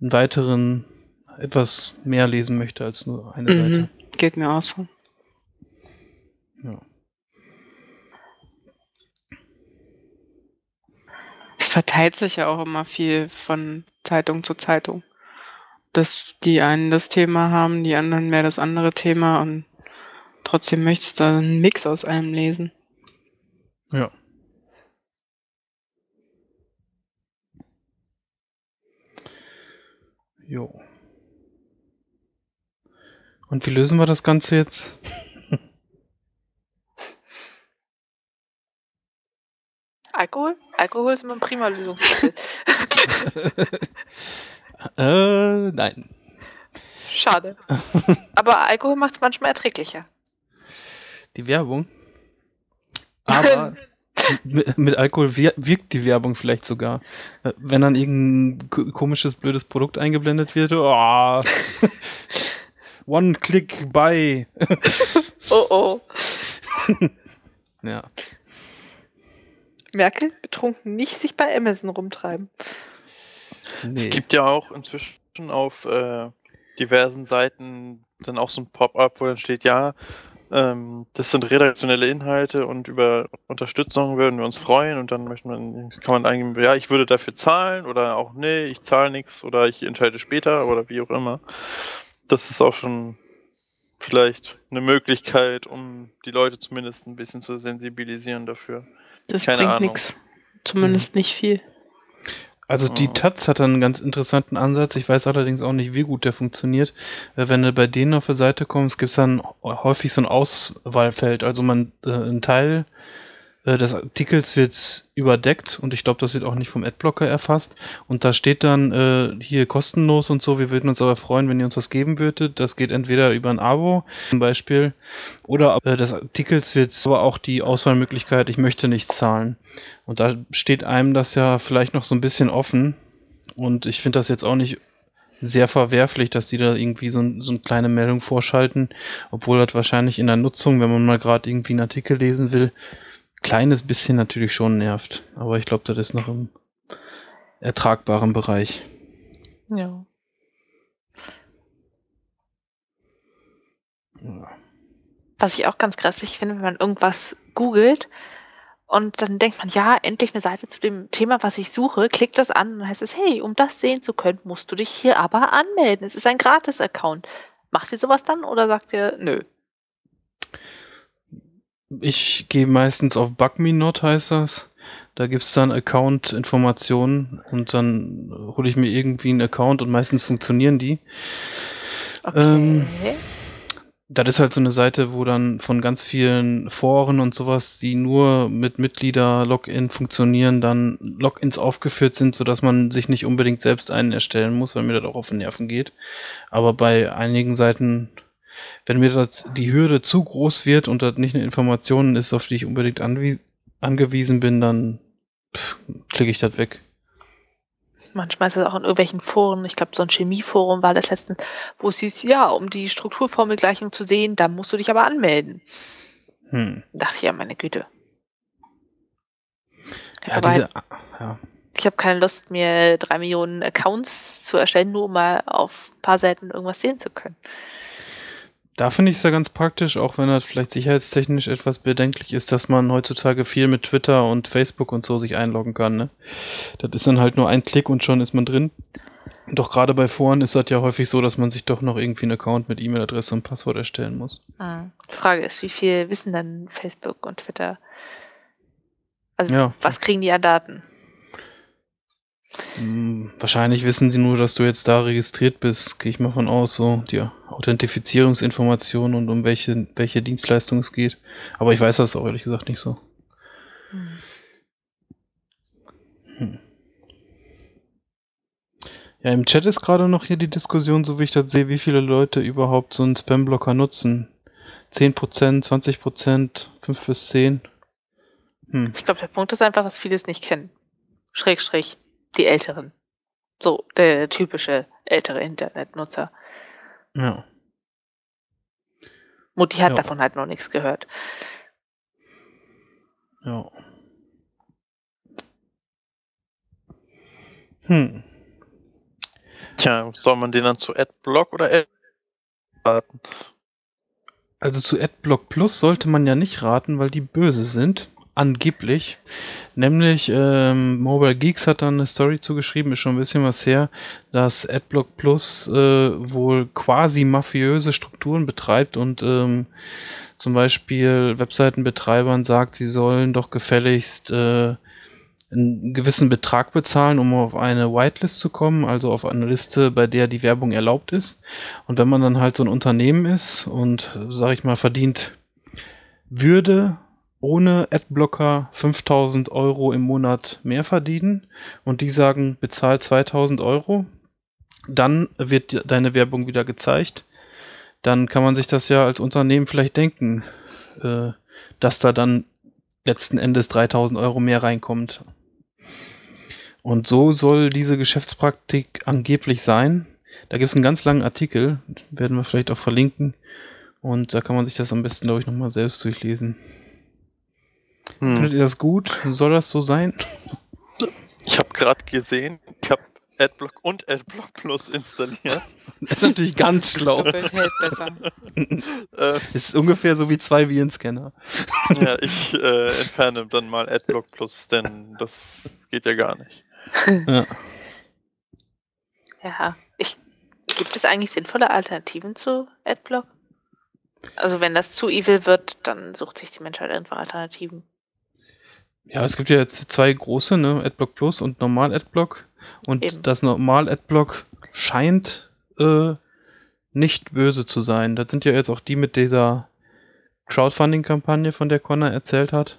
[SPEAKER 1] einen weiteren, etwas mehr lesen möchte als nur eine Seite.
[SPEAKER 4] Mhm. Geht mir auch so.
[SPEAKER 1] Ja.
[SPEAKER 4] Es verteilt sich ja auch immer viel von Zeitung zu Zeitung. Dass die einen das Thema haben, die anderen mehr das andere Thema und trotzdem möchtest du einen Mix aus allem lesen.
[SPEAKER 1] Ja. Jo. Und wie lösen wir das Ganze jetzt?
[SPEAKER 2] Alkohol? Alkohol ist immer ein prima Lösungsmittel.
[SPEAKER 1] äh, nein.
[SPEAKER 2] Schade. Aber Alkohol macht es manchmal erträglicher.
[SPEAKER 1] Die Werbung. Aber mit, mit Alkohol wir, wirkt die Werbung vielleicht sogar. Wenn dann irgendein ko- komisches, blödes Produkt eingeblendet wird. Oh. One click buy.
[SPEAKER 2] Oh oh.
[SPEAKER 1] Ja.
[SPEAKER 2] Merkel, betrunken nicht sich bei Amazon rumtreiben.
[SPEAKER 1] Nee.
[SPEAKER 3] Es gibt ja auch inzwischen auf äh, diversen Seiten dann auch so ein Pop-up, wo dann steht, ja, ähm, das sind redaktionelle Inhalte und über Unterstützung würden wir uns freuen und dann möchte man, kann man eingeben, ja, ich würde dafür zahlen oder auch nee, ich zahle nichts oder ich entscheide später oder wie auch immer. Das ist auch schon vielleicht eine Möglichkeit, um die Leute zumindest ein bisschen zu sensibilisieren dafür.
[SPEAKER 4] Das
[SPEAKER 3] Keine
[SPEAKER 4] bringt nichts. Zumindest nicht viel.
[SPEAKER 1] Also die
[SPEAKER 3] Oh.
[SPEAKER 1] Taz hat einen ganz interessanten Ansatz. Ich weiß allerdings auch nicht, wie gut der funktioniert. Äh, Wenn du bei denen auf der Seite kommst, gibt es dann häufig so ein Auswahlfeld. Also man äh, ein Teil äh, des Artikels wird überdeckt und ich glaube, das wird auch nicht vom Adblocker erfasst. Und da steht dann äh, hier kostenlos und so. Wir würden uns aber freuen, wenn ihr uns was geben würdet. Das geht entweder über ein Abo zum Beispiel oder äh, des Artikels wird aber auch die Auswahlmöglichkeit, ich möchte nicht zahlen. Und da steht einem das ja vielleicht noch so ein bisschen offen. Und ich finde das jetzt auch nicht sehr verwerflich, dass die da irgendwie so, so eine kleine Meldung vorschalten, obwohl das wahrscheinlich in der Nutzung, wenn man mal gerade irgendwie einen Artikel lesen will, kleines bisschen natürlich schon nervt. Aber ich glaube, das ist noch im ertragbaren Bereich.
[SPEAKER 2] Ja.
[SPEAKER 1] Ja.
[SPEAKER 2] Was ich auch ganz grässlich finde, wenn man irgendwas googelt und dann denkt man, ja, endlich eine Seite zu dem Thema, was ich suche, klickt das an und dann heißt es, hey, um das sehen zu können, musst du dich hier aber anmelden. Es ist ein Gratis-Account. Macht ihr sowas dann oder sagt ihr, nö?
[SPEAKER 1] Ich gehe meistens auf BugMeNot, heißt das. Da gibt es dann Account-Informationen und dann hole ich mir irgendwie einen Account und meistens funktionieren die.
[SPEAKER 2] Okay.
[SPEAKER 1] Ähm, Das ist halt so eine Seite, wo dann von ganz vielen Foren und sowas, die nur mit Mitglieder-Login funktionieren, dann Logins aufgeführt sind, sodass man sich nicht unbedingt selbst einen erstellen muss, weil mir das auch auf den Nerven geht. Aber bei einigen Seiten, wenn mir das die Hürde zu groß wird und das nicht eine Information ist, auf die ich unbedingt angewiesen bin, dann pff, klicke ich das weg.
[SPEAKER 2] Manchmal ist es auch in irgendwelchen Foren, ich glaube, so ein Chemieforum war das letztens, wo es hieß, ja, um die Strukturformelgleichung zu sehen, da musst du dich aber anmelden.
[SPEAKER 1] Hm.
[SPEAKER 2] Da dachte ich, ja, meine Güte.
[SPEAKER 1] Ja,
[SPEAKER 2] aber
[SPEAKER 1] diese, ja.
[SPEAKER 2] ich habe keine Lust, mir drei Millionen Accounts zu erstellen, nur um mal auf ein paar Seiten irgendwas sehen zu können.
[SPEAKER 1] Da finde ich es ja ganz praktisch, auch wenn das vielleicht sicherheitstechnisch etwas bedenklich ist, dass man heutzutage viel mit Twitter und Facebook und so sich einloggen kann. Ne? Das ist dann halt nur ein Klick und schon ist man drin. Doch gerade bei Foren ist das ja häufig so, dass man sich doch noch irgendwie einen Account mit E-Mail-Adresse und Passwort erstellen muss.
[SPEAKER 2] Hm. Die Frage ist, wie viel wissen dann Facebook und Twitter? Also,
[SPEAKER 1] Ja.
[SPEAKER 2] was kriegen die an Daten?
[SPEAKER 1] Hm, wahrscheinlich wissen die nur, dass du jetzt da registriert bist, gehe ich mal von aus, so die Authentifizierungsinformationen und um welche, welche Dienstleistung es geht. Aber ich weiß das auch ehrlich gesagt nicht so. Hm. Ja, im Chat ist gerade noch hier die Diskussion, so wie ich das sehe, wie viele Leute überhaupt so einen Spam-Blocker nutzen. 10%, 20%, 5 bis 10. Hm.
[SPEAKER 2] Ich glaube, der Punkt ist einfach, dass viele es nicht kennen. Schrägstrich, die Älteren. So, der typische ältere Internetnutzer.
[SPEAKER 1] Ja.
[SPEAKER 2] Mutti hat
[SPEAKER 1] Ja.
[SPEAKER 2] davon halt noch nichts gehört.
[SPEAKER 1] Ja. Hm.
[SPEAKER 3] Tja, soll man den dann zu Adblock oder Ad raten?
[SPEAKER 1] Also zu AdBlock Plus sollte man ja nicht raten, weil die böse sind. Angeblich. Nämlich, ähm, Mobile Geeks hat dann eine Story zugeschrieben, ist schon ein bisschen was her, dass AdBlock Plus äh, wohl quasi mafiöse Strukturen betreibt und ähm, zum Beispiel Webseitenbetreibern sagt, sie sollen doch gefälligst äh, einen gewissen Betrag bezahlen, um auf eine Whitelist zu kommen, also auf eine Liste, bei der die Werbung erlaubt ist. Und wenn man dann halt so ein Unternehmen ist und, sag ich mal, verdient würde ohne Adblocker 5000 Euro im Monat mehr verdienen und die sagen, bezahl 2000 Euro, dann wird deine Werbung wieder gezeigt. Dann kann man sich das ja als Unternehmen vielleicht denken, äh, dass da dann letzten Endes 3000 Euro mehr reinkommt. Und so soll diese Geschäftspraktik angeblich sein. Da gibt es einen ganz langen Artikel, werden wir vielleicht auch verlinken. Und da kann man sich das am besten, glaube ich, nochmal selbst durchlesen. Findet
[SPEAKER 3] Hm.
[SPEAKER 1] ihr das gut? Soll das so sein?
[SPEAKER 3] Ich habe gerade gesehen, ich habe Adblock und Adblock Plus installiert.
[SPEAKER 1] Das ist natürlich ganz schlau.
[SPEAKER 4] Hält besser.
[SPEAKER 3] äh,
[SPEAKER 1] Ist ungefähr so wie zwei Virenscanner.
[SPEAKER 3] ja, ich äh, entferne dann mal Adblock Plus, denn das geht ja gar nicht.
[SPEAKER 1] Ja.
[SPEAKER 2] Ja. Ich, gibt es eigentlich sinnvolle Alternativen zu Adblock? Also wenn das zu evil wird, dann sucht sich die Menschheit einfach Alternativen.
[SPEAKER 1] Ja, es gibt ja jetzt zwei große, ne? Adblock Plus und Normal Adblock. Und
[SPEAKER 2] Eben.
[SPEAKER 1] das Normal Adblock scheint äh, nicht böse zu sein. Das sind ja jetzt auch die mit dieser Crowdfunding-Kampagne, von der Connor erzählt hat.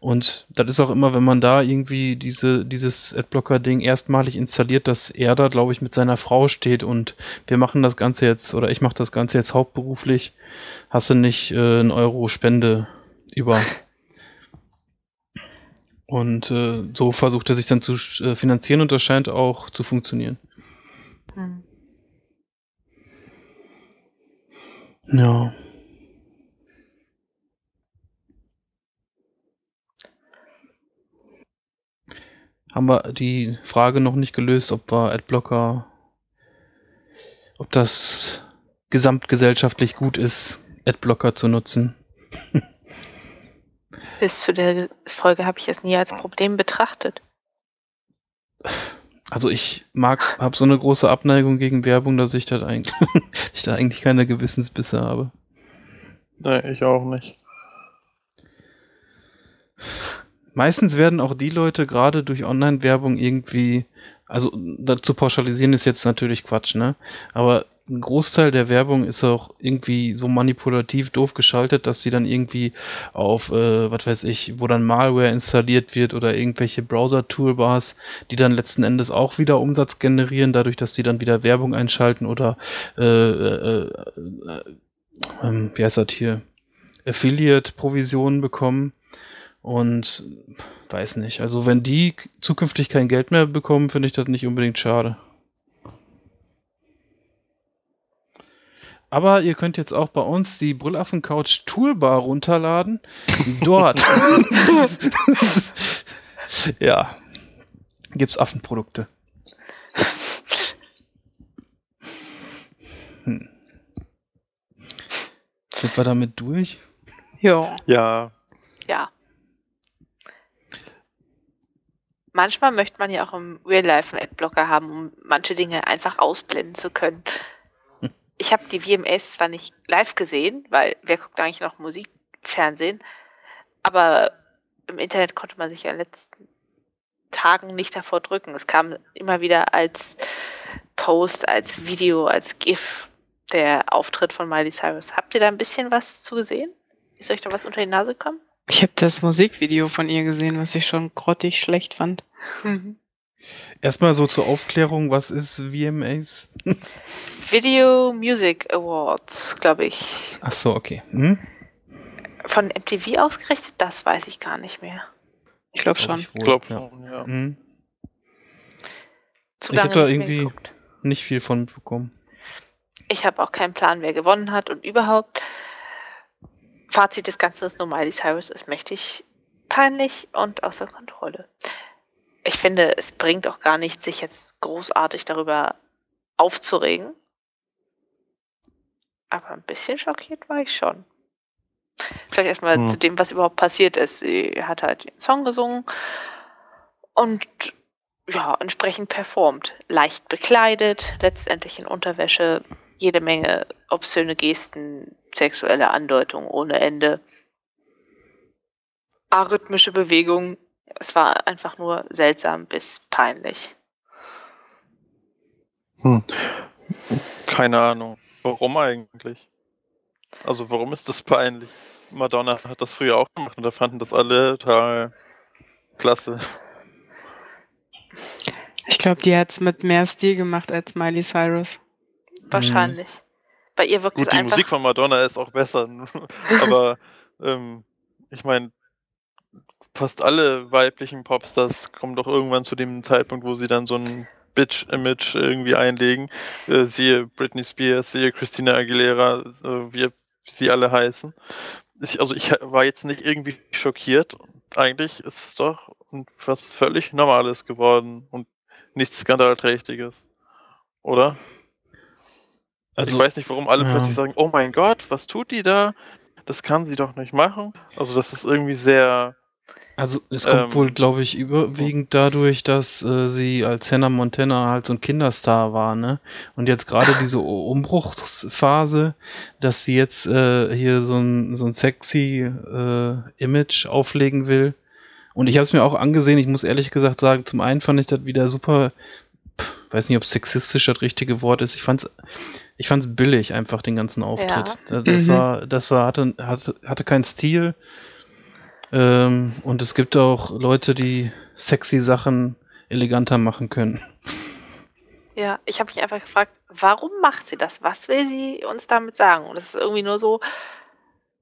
[SPEAKER 1] Und das ist auch immer, wenn man da irgendwie diese, dieses Adblocker-Ding erstmalig installiert, dass er da, glaube ich, mit seiner Frau steht und wir machen das Ganze jetzt, oder ich mache das Ganze jetzt hauptberuflich, hast du nicht äh, einen Euro Spende über. Und äh, so versucht er sich dann zu äh, finanzieren und das scheint auch zu funktionieren.
[SPEAKER 2] Hm.
[SPEAKER 1] Ja. Haben wir die Frage noch nicht gelöst, ob wir Adblocker, ob das gesamtgesellschaftlich gut ist, Adblocker zu nutzen.
[SPEAKER 2] Bis zu der Folge habe ich es nie als Problem betrachtet.
[SPEAKER 1] Also ich mag, habe so eine große Abneigung gegen Werbung, dass ich, das eigentlich, ich da eigentlich keine Gewissensbisse habe.
[SPEAKER 3] Nee, ich auch nicht.
[SPEAKER 1] Meistens werden auch die Leute gerade durch Online-Werbung irgendwie, also dazu pauschalisieren ist jetzt natürlich Quatsch, ne? Aber ein Großteil der Werbung ist auch irgendwie so manipulativ doof geschaltet, dass sie dann irgendwie auf, äh, was weiß ich, wo dann Malware installiert wird oder irgendwelche Browser-Toolbars, die dann letzten Endes auch wieder Umsatz generieren, dadurch, dass die dann wieder Werbung einschalten oder, äh, äh, äh, äh wie heißt das hier, Affiliate-Provisionen bekommen. Und weiß nicht, also wenn die zukünftig kein Geld mehr bekommen, finde ich das nicht unbedingt schade. Aber ihr könnt jetzt auch bei uns die Brüllaffen Couch Toolbar runterladen. Dort. ja. Gibt's Affenprodukte. Hm. Sind wir damit durch?
[SPEAKER 4] Ja.
[SPEAKER 3] Ja.
[SPEAKER 2] Ja. Manchmal möchte man ja auch im Real Life einen Adblocker haben, um manche Dinge einfach ausblenden zu können ich habe die VMAs zwar nicht live gesehen, weil wer guckt eigentlich noch Musikfernsehen, aber im Internet konnte man sich ja in den letzten Tagen nicht davor drücken. Es kam immer wieder als Post, als Video, als GIF der Auftritt von Miley Cyrus. Habt ihr da ein bisschen was zu gesehen? Ist euch da was unter die Nase kommen?
[SPEAKER 4] Ich habe das Musikvideo von ihr gesehen, was ich schon grottig schlecht fand. Mhm.
[SPEAKER 1] Erstmal so zur Aufklärung, was ist VMAs?
[SPEAKER 2] Video Music Awards, glaube ich.
[SPEAKER 1] Ach so, okay. Hm?
[SPEAKER 2] Von MTV ausgerichtet? Das weiß ich gar nicht mehr.
[SPEAKER 4] Ich glaube schon.
[SPEAKER 3] Ich glaube schon, ja. ja. Hm.
[SPEAKER 1] Zu ich habe da irgendwie nicht viel von bekommen.
[SPEAKER 2] Ich habe auch keinen Plan, wer gewonnen hat und überhaupt. Fazit des Ganzen ist nur, Miley Cyrus ist mächtig peinlich und außer Kontrolle ich finde, es bringt auch gar nichts, sich jetzt großartig darüber aufzuregen. Aber ein bisschen schockiert war ich schon. Vielleicht erstmal hm. zu dem, was überhaupt passiert ist. Sie hat halt den Song gesungen und ja, entsprechend performt. Leicht bekleidet, letztendlich in Unterwäsche, jede Menge obszöne Gesten, sexuelle Andeutungen ohne Ende, arrhythmische Bewegungen es war einfach nur seltsam bis peinlich.
[SPEAKER 3] Hm. Keine Ahnung. Warum eigentlich? Also warum ist das peinlich? Madonna hat das früher auch gemacht und da fanden das alle total klasse.
[SPEAKER 4] Ich glaube, die hat es mit mehr Stil gemacht als Miley Cyrus.
[SPEAKER 2] Wahrscheinlich. Hm. Bei ihr wirkt
[SPEAKER 3] Gut,
[SPEAKER 2] es
[SPEAKER 3] die
[SPEAKER 2] einfach...
[SPEAKER 3] Musik von Madonna ist auch besser. Aber ähm, ich meine, fast alle weiblichen Popstars kommen doch irgendwann zu dem Zeitpunkt, wo sie dann so ein Bitch-Image irgendwie einlegen. Äh, siehe Britney Spears, siehe Christina Aguilera, äh, wie sie alle heißen. Ich, also ich war jetzt nicht irgendwie schockiert. Eigentlich ist es doch was völlig Normales geworden und nichts Skandalträchtiges. Oder? Also, ich weiß nicht, warum alle ja. plötzlich sagen, oh mein Gott, was tut die da? Das kann sie doch nicht machen. Also das ist irgendwie sehr
[SPEAKER 1] also es kommt ähm, wohl, glaube ich, überwiegend dadurch, dass äh, sie als Hannah Montana halt so ein Kinderstar war, ne? Und jetzt gerade diese Umbruchsphase, dass sie jetzt äh, hier so ein, so ein sexy äh, Image auflegen will. Und ich habe es mir auch angesehen, ich muss ehrlich gesagt sagen, zum einen fand ich das wieder super, weiß nicht, ob sexistisch das richtige Wort ist. Ich fand's, ich fand's billig einfach, den ganzen Auftritt. Ja. Das, mhm. war, das war, hatte, hatte, hatte keinen Stil ähm, und es gibt auch Leute, die sexy Sachen eleganter machen können.
[SPEAKER 2] Ja, ich habe mich einfach gefragt, warum macht sie das? Was will sie uns damit sagen? Und es ist irgendwie nur so,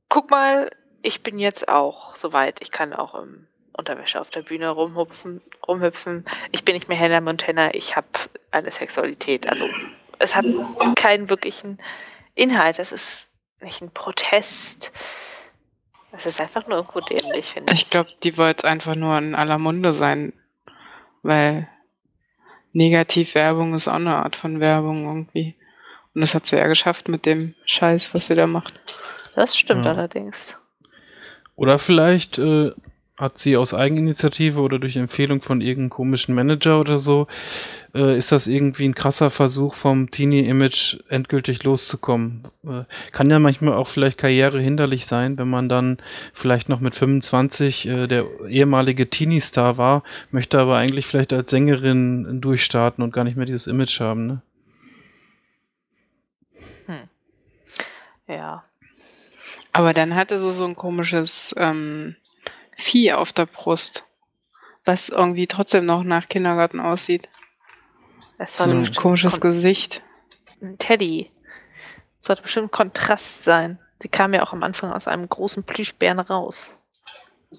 [SPEAKER 2] guck mal, ich bin jetzt auch soweit. Ich kann auch im Unterwäsche auf der Bühne rumhupfen, rumhüpfen. Ich bin nicht mehr Hannah Montana, ich habe eine Sexualität. Also es hat keinen wirklichen Inhalt. Es ist nicht ein Protest. Das ist einfach nur irgendwo dämlich, finde ich.
[SPEAKER 4] Ich glaube, die wollte einfach nur in aller Munde sein, weil Negativwerbung ist auch eine Art von Werbung irgendwie. Und das hat sie ja geschafft mit dem Scheiß, was sie da macht.
[SPEAKER 2] Das stimmt
[SPEAKER 1] Ja.
[SPEAKER 2] allerdings.
[SPEAKER 1] Oder vielleicht äh, hat sie aus Eigeninitiative oder durch Empfehlung von irgendeinem komischen Manager oder so, äh, ist das irgendwie ein krasser Versuch vom Teenie-Image endgültig loszukommen. Äh, kann ja manchmal auch vielleicht Karriere hinderlich sein, wenn man dann vielleicht noch mit 25 äh, der ehemalige Teenie-Star war, möchte aber eigentlich vielleicht als Sängerin durchstarten und gar nicht mehr dieses Image haben. Ne?
[SPEAKER 2] Ja.
[SPEAKER 4] Aber dann hatte sie so ein komisches ähm, Vieh auf der Brust, was irgendwie trotzdem noch nach Kindergarten aussieht.
[SPEAKER 2] Das
[SPEAKER 1] So ein
[SPEAKER 4] komisches
[SPEAKER 2] Kon
[SPEAKER 4] Gesicht.
[SPEAKER 2] ein Teddy. Das sollte bestimmt Kontrast sein. Sie kam ja auch am Anfang aus einem großen Plüschbären raus.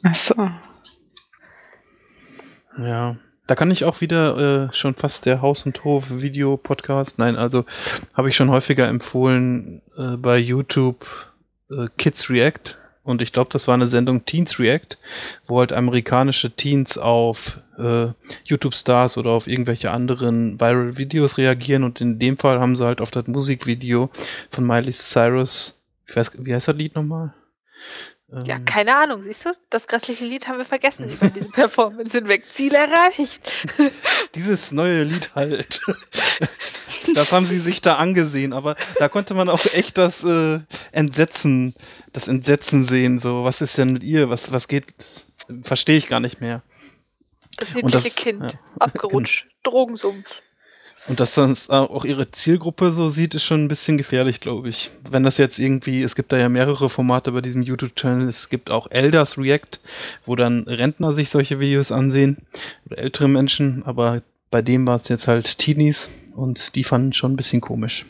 [SPEAKER 4] Ach so.
[SPEAKER 1] Ja, da kann ich auch wieder äh, schon fast der Haus- und Hof-Video-Podcast, nein, also habe ich schon häufiger empfohlen äh, bei YouTube äh, Kids React und ich glaube, das war eine Sendung Teens React, wo halt amerikanische Teens auf äh, YouTube-Stars oder auf irgendwelche anderen Viral-Videos reagieren und in dem Fall haben sie halt auf das Musikvideo von Miley Cyrus, ich weiß, wie heißt das Lied nochmal?
[SPEAKER 2] Ja,
[SPEAKER 1] Ähm,
[SPEAKER 2] keine Ahnung, siehst du? Das grässliche Lied haben wir vergessen über diese Performance hinweg. Ziel erreicht.
[SPEAKER 1] Dieses neue Lied halt. das haben sie sich da angesehen, aber da konnte man auch echt das äh, Entsetzen, das Entsetzen sehen. So, was ist denn mit ihr? Was, was geht? Verstehe ich gar nicht mehr.
[SPEAKER 2] Das niedliche
[SPEAKER 1] das-
[SPEAKER 2] Kind.
[SPEAKER 1] ja.
[SPEAKER 2] Abgerutscht. Drogensumpf.
[SPEAKER 1] Und dass das äh, auch ihre Zielgruppe so sieht, ist schon ein bisschen gefährlich, glaube ich. Wenn das jetzt irgendwie, es gibt da ja mehrere Formate bei diesem YouTube-Channel. Es gibt auch Elders React, wo dann Rentner sich solche Videos ansehen oder ältere Menschen, aber bei dem war es jetzt halt Teenies und die fanden schon ein bisschen komisch.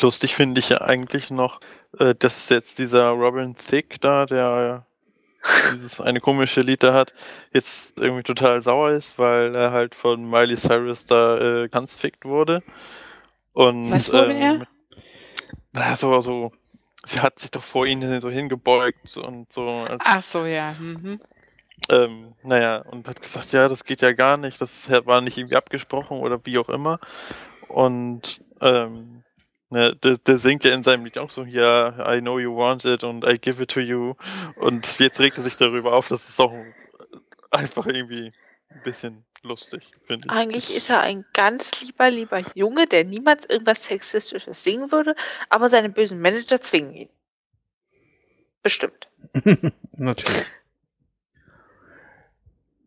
[SPEAKER 3] Lustig finde ich ja eigentlich noch, äh, dass jetzt dieser Robin Thicke da, der dieses eine komische Lied da hat, jetzt irgendwie total sauer ist, weil er halt von Miley Cyrus da äh, gehandfickt wurde. Und,
[SPEAKER 4] Was wurde er?
[SPEAKER 3] ähm, Na, so, so, sie hat sich doch vor ihnen so hingebeugt und so. Als,
[SPEAKER 4] Ach so, ja. Mhm.
[SPEAKER 3] ähm, naja, und hat gesagt, ja, das geht ja gar nicht, das war nicht irgendwie abgesprochen oder wie auch immer. Und ähm, ne, der, der singt ja in seinem Lied auch so, ja, I know you want it und I give it to you. Und jetzt regt er sich darüber auf, das ist auch einfach irgendwie ein bisschen lustig, finde ich.
[SPEAKER 2] Eigentlich ist er ein ganz lieber, lieber Junge, der niemals irgendwas Sexistisches singen würde, aber seine bösen Manager zwingen ihn. Bestimmt.
[SPEAKER 1] Natürlich.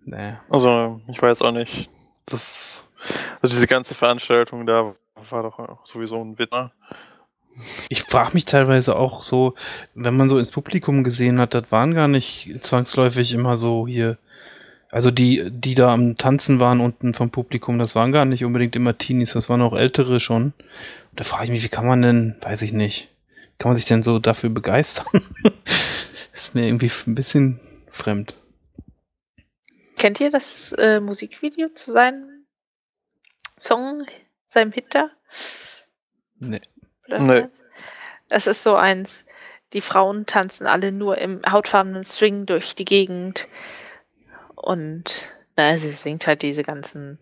[SPEAKER 1] Naja.
[SPEAKER 3] Also, ich weiß auch nicht. Das, also diese ganze Veranstaltung da war doch auch sowieso ein Witz.
[SPEAKER 1] Ich frage mich teilweise auch so, wenn man so ins Publikum gesehen hat, das waren gar nicht zwangsläufig immer so hier, also die, die da am Tanzen waren unten vom Publikum, das waren gar nicht unbedingt immer Teenies, das waren auch ältere schon. Und da frage ich mich, wie kann man denn, weiß ich nicht, wie kann man sich denn so dafür begeistern? ist mir irgendwie ein bisschen fremd.
[SPEAKER 2] Kennt ihr das äh, Musikvideo zu seinem Song, seinem Hit da?
[SPEAKER 1] Nee.
[SPEAKER 2] Oder
[SPEAKER 3] Nee.
[SPEAKER 2] Das ist so eins. Die Frauen tanzen alle nur im hautfarbenen String durch die Gegend. Und na, sie singt halt diese ganzen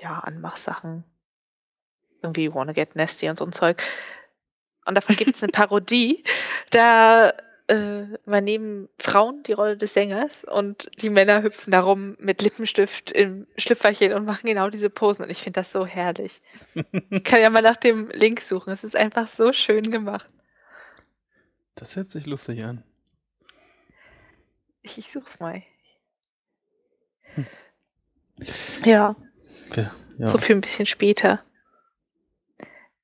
[SPEAKER 2] ja, Anmachsachen. Irgendwie Wanna Get Nasty und so ein Zeug. Und davon gibt es eine Parodie. Da äh, übernehmen Frauen die Rolle des Sängers und die Männer hüpfen darum mit Lippenstift im Schlüpferchen und machen genau diese Posen. Und ich finde das so herrlich. Ich kann ja mal nach dem Link suchen. Es ist einfach so schön gemacht.
[SPEAKER 1] Das hört sich lustig an.
[SPEAKER 2] Ich, ich such's mal.
[SPEAKER 1] Hm.
[SPEAKER 2] Ja,
[SPEAKER 1] Ja.
[SPEAKER 2] so für ein bisschen später.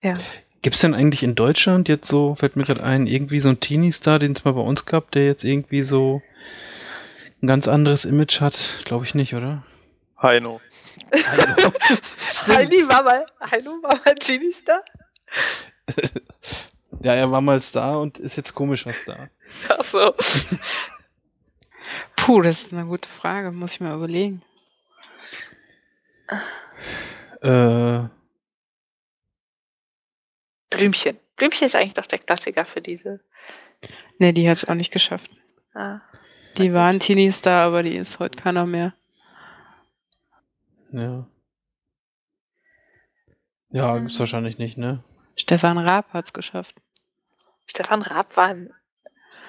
[SPEAKER 2] Ja.
[SPEAKER 1] Gibt es denn eigentlich in Deutschland jetzt so, fällt mir gerade ein, irgendwie so einen Teenie-Star, den es mal bei uns gab, der jetzt irgendwie so ein ganz anderes Image hat? Glaube ich nicht, oder?
[SPEAKER 3] Heino.
[SPEAKER 2] Heidi war mal, Hallo war mal Genie Star?
[SPEAKER 1] Ja, er war mal Star und ist jetzt komischer Star.
[SPEAKER 2] Ach so.
[SPEAKER 4] Puh, das ist eine gute Frage, muss ich mir überlegen.
[SPEAKER 1] Äh,
[SPEAKER 2] Blümchen. Blümchen ist eigentlich doch der Klassiker für diese.
[SPEAKER 4] Ne, die hat es auch nicht geschafft.
[SPEAKER 2] Ah.
[SPEAKER 4] Die war ein Teenie-Star, aber die ist heute keiner mehr.
[SPEAKER 1] Ja. Ja,
[SPEAKER 2] Mhm.
[SPEAKER 1] gibt's wahrscheinlich nicht, ne?
[SPEAKER 4] Stefan Raab hat es geschafft.
[SPEAKER 2] Stefan Raab war ein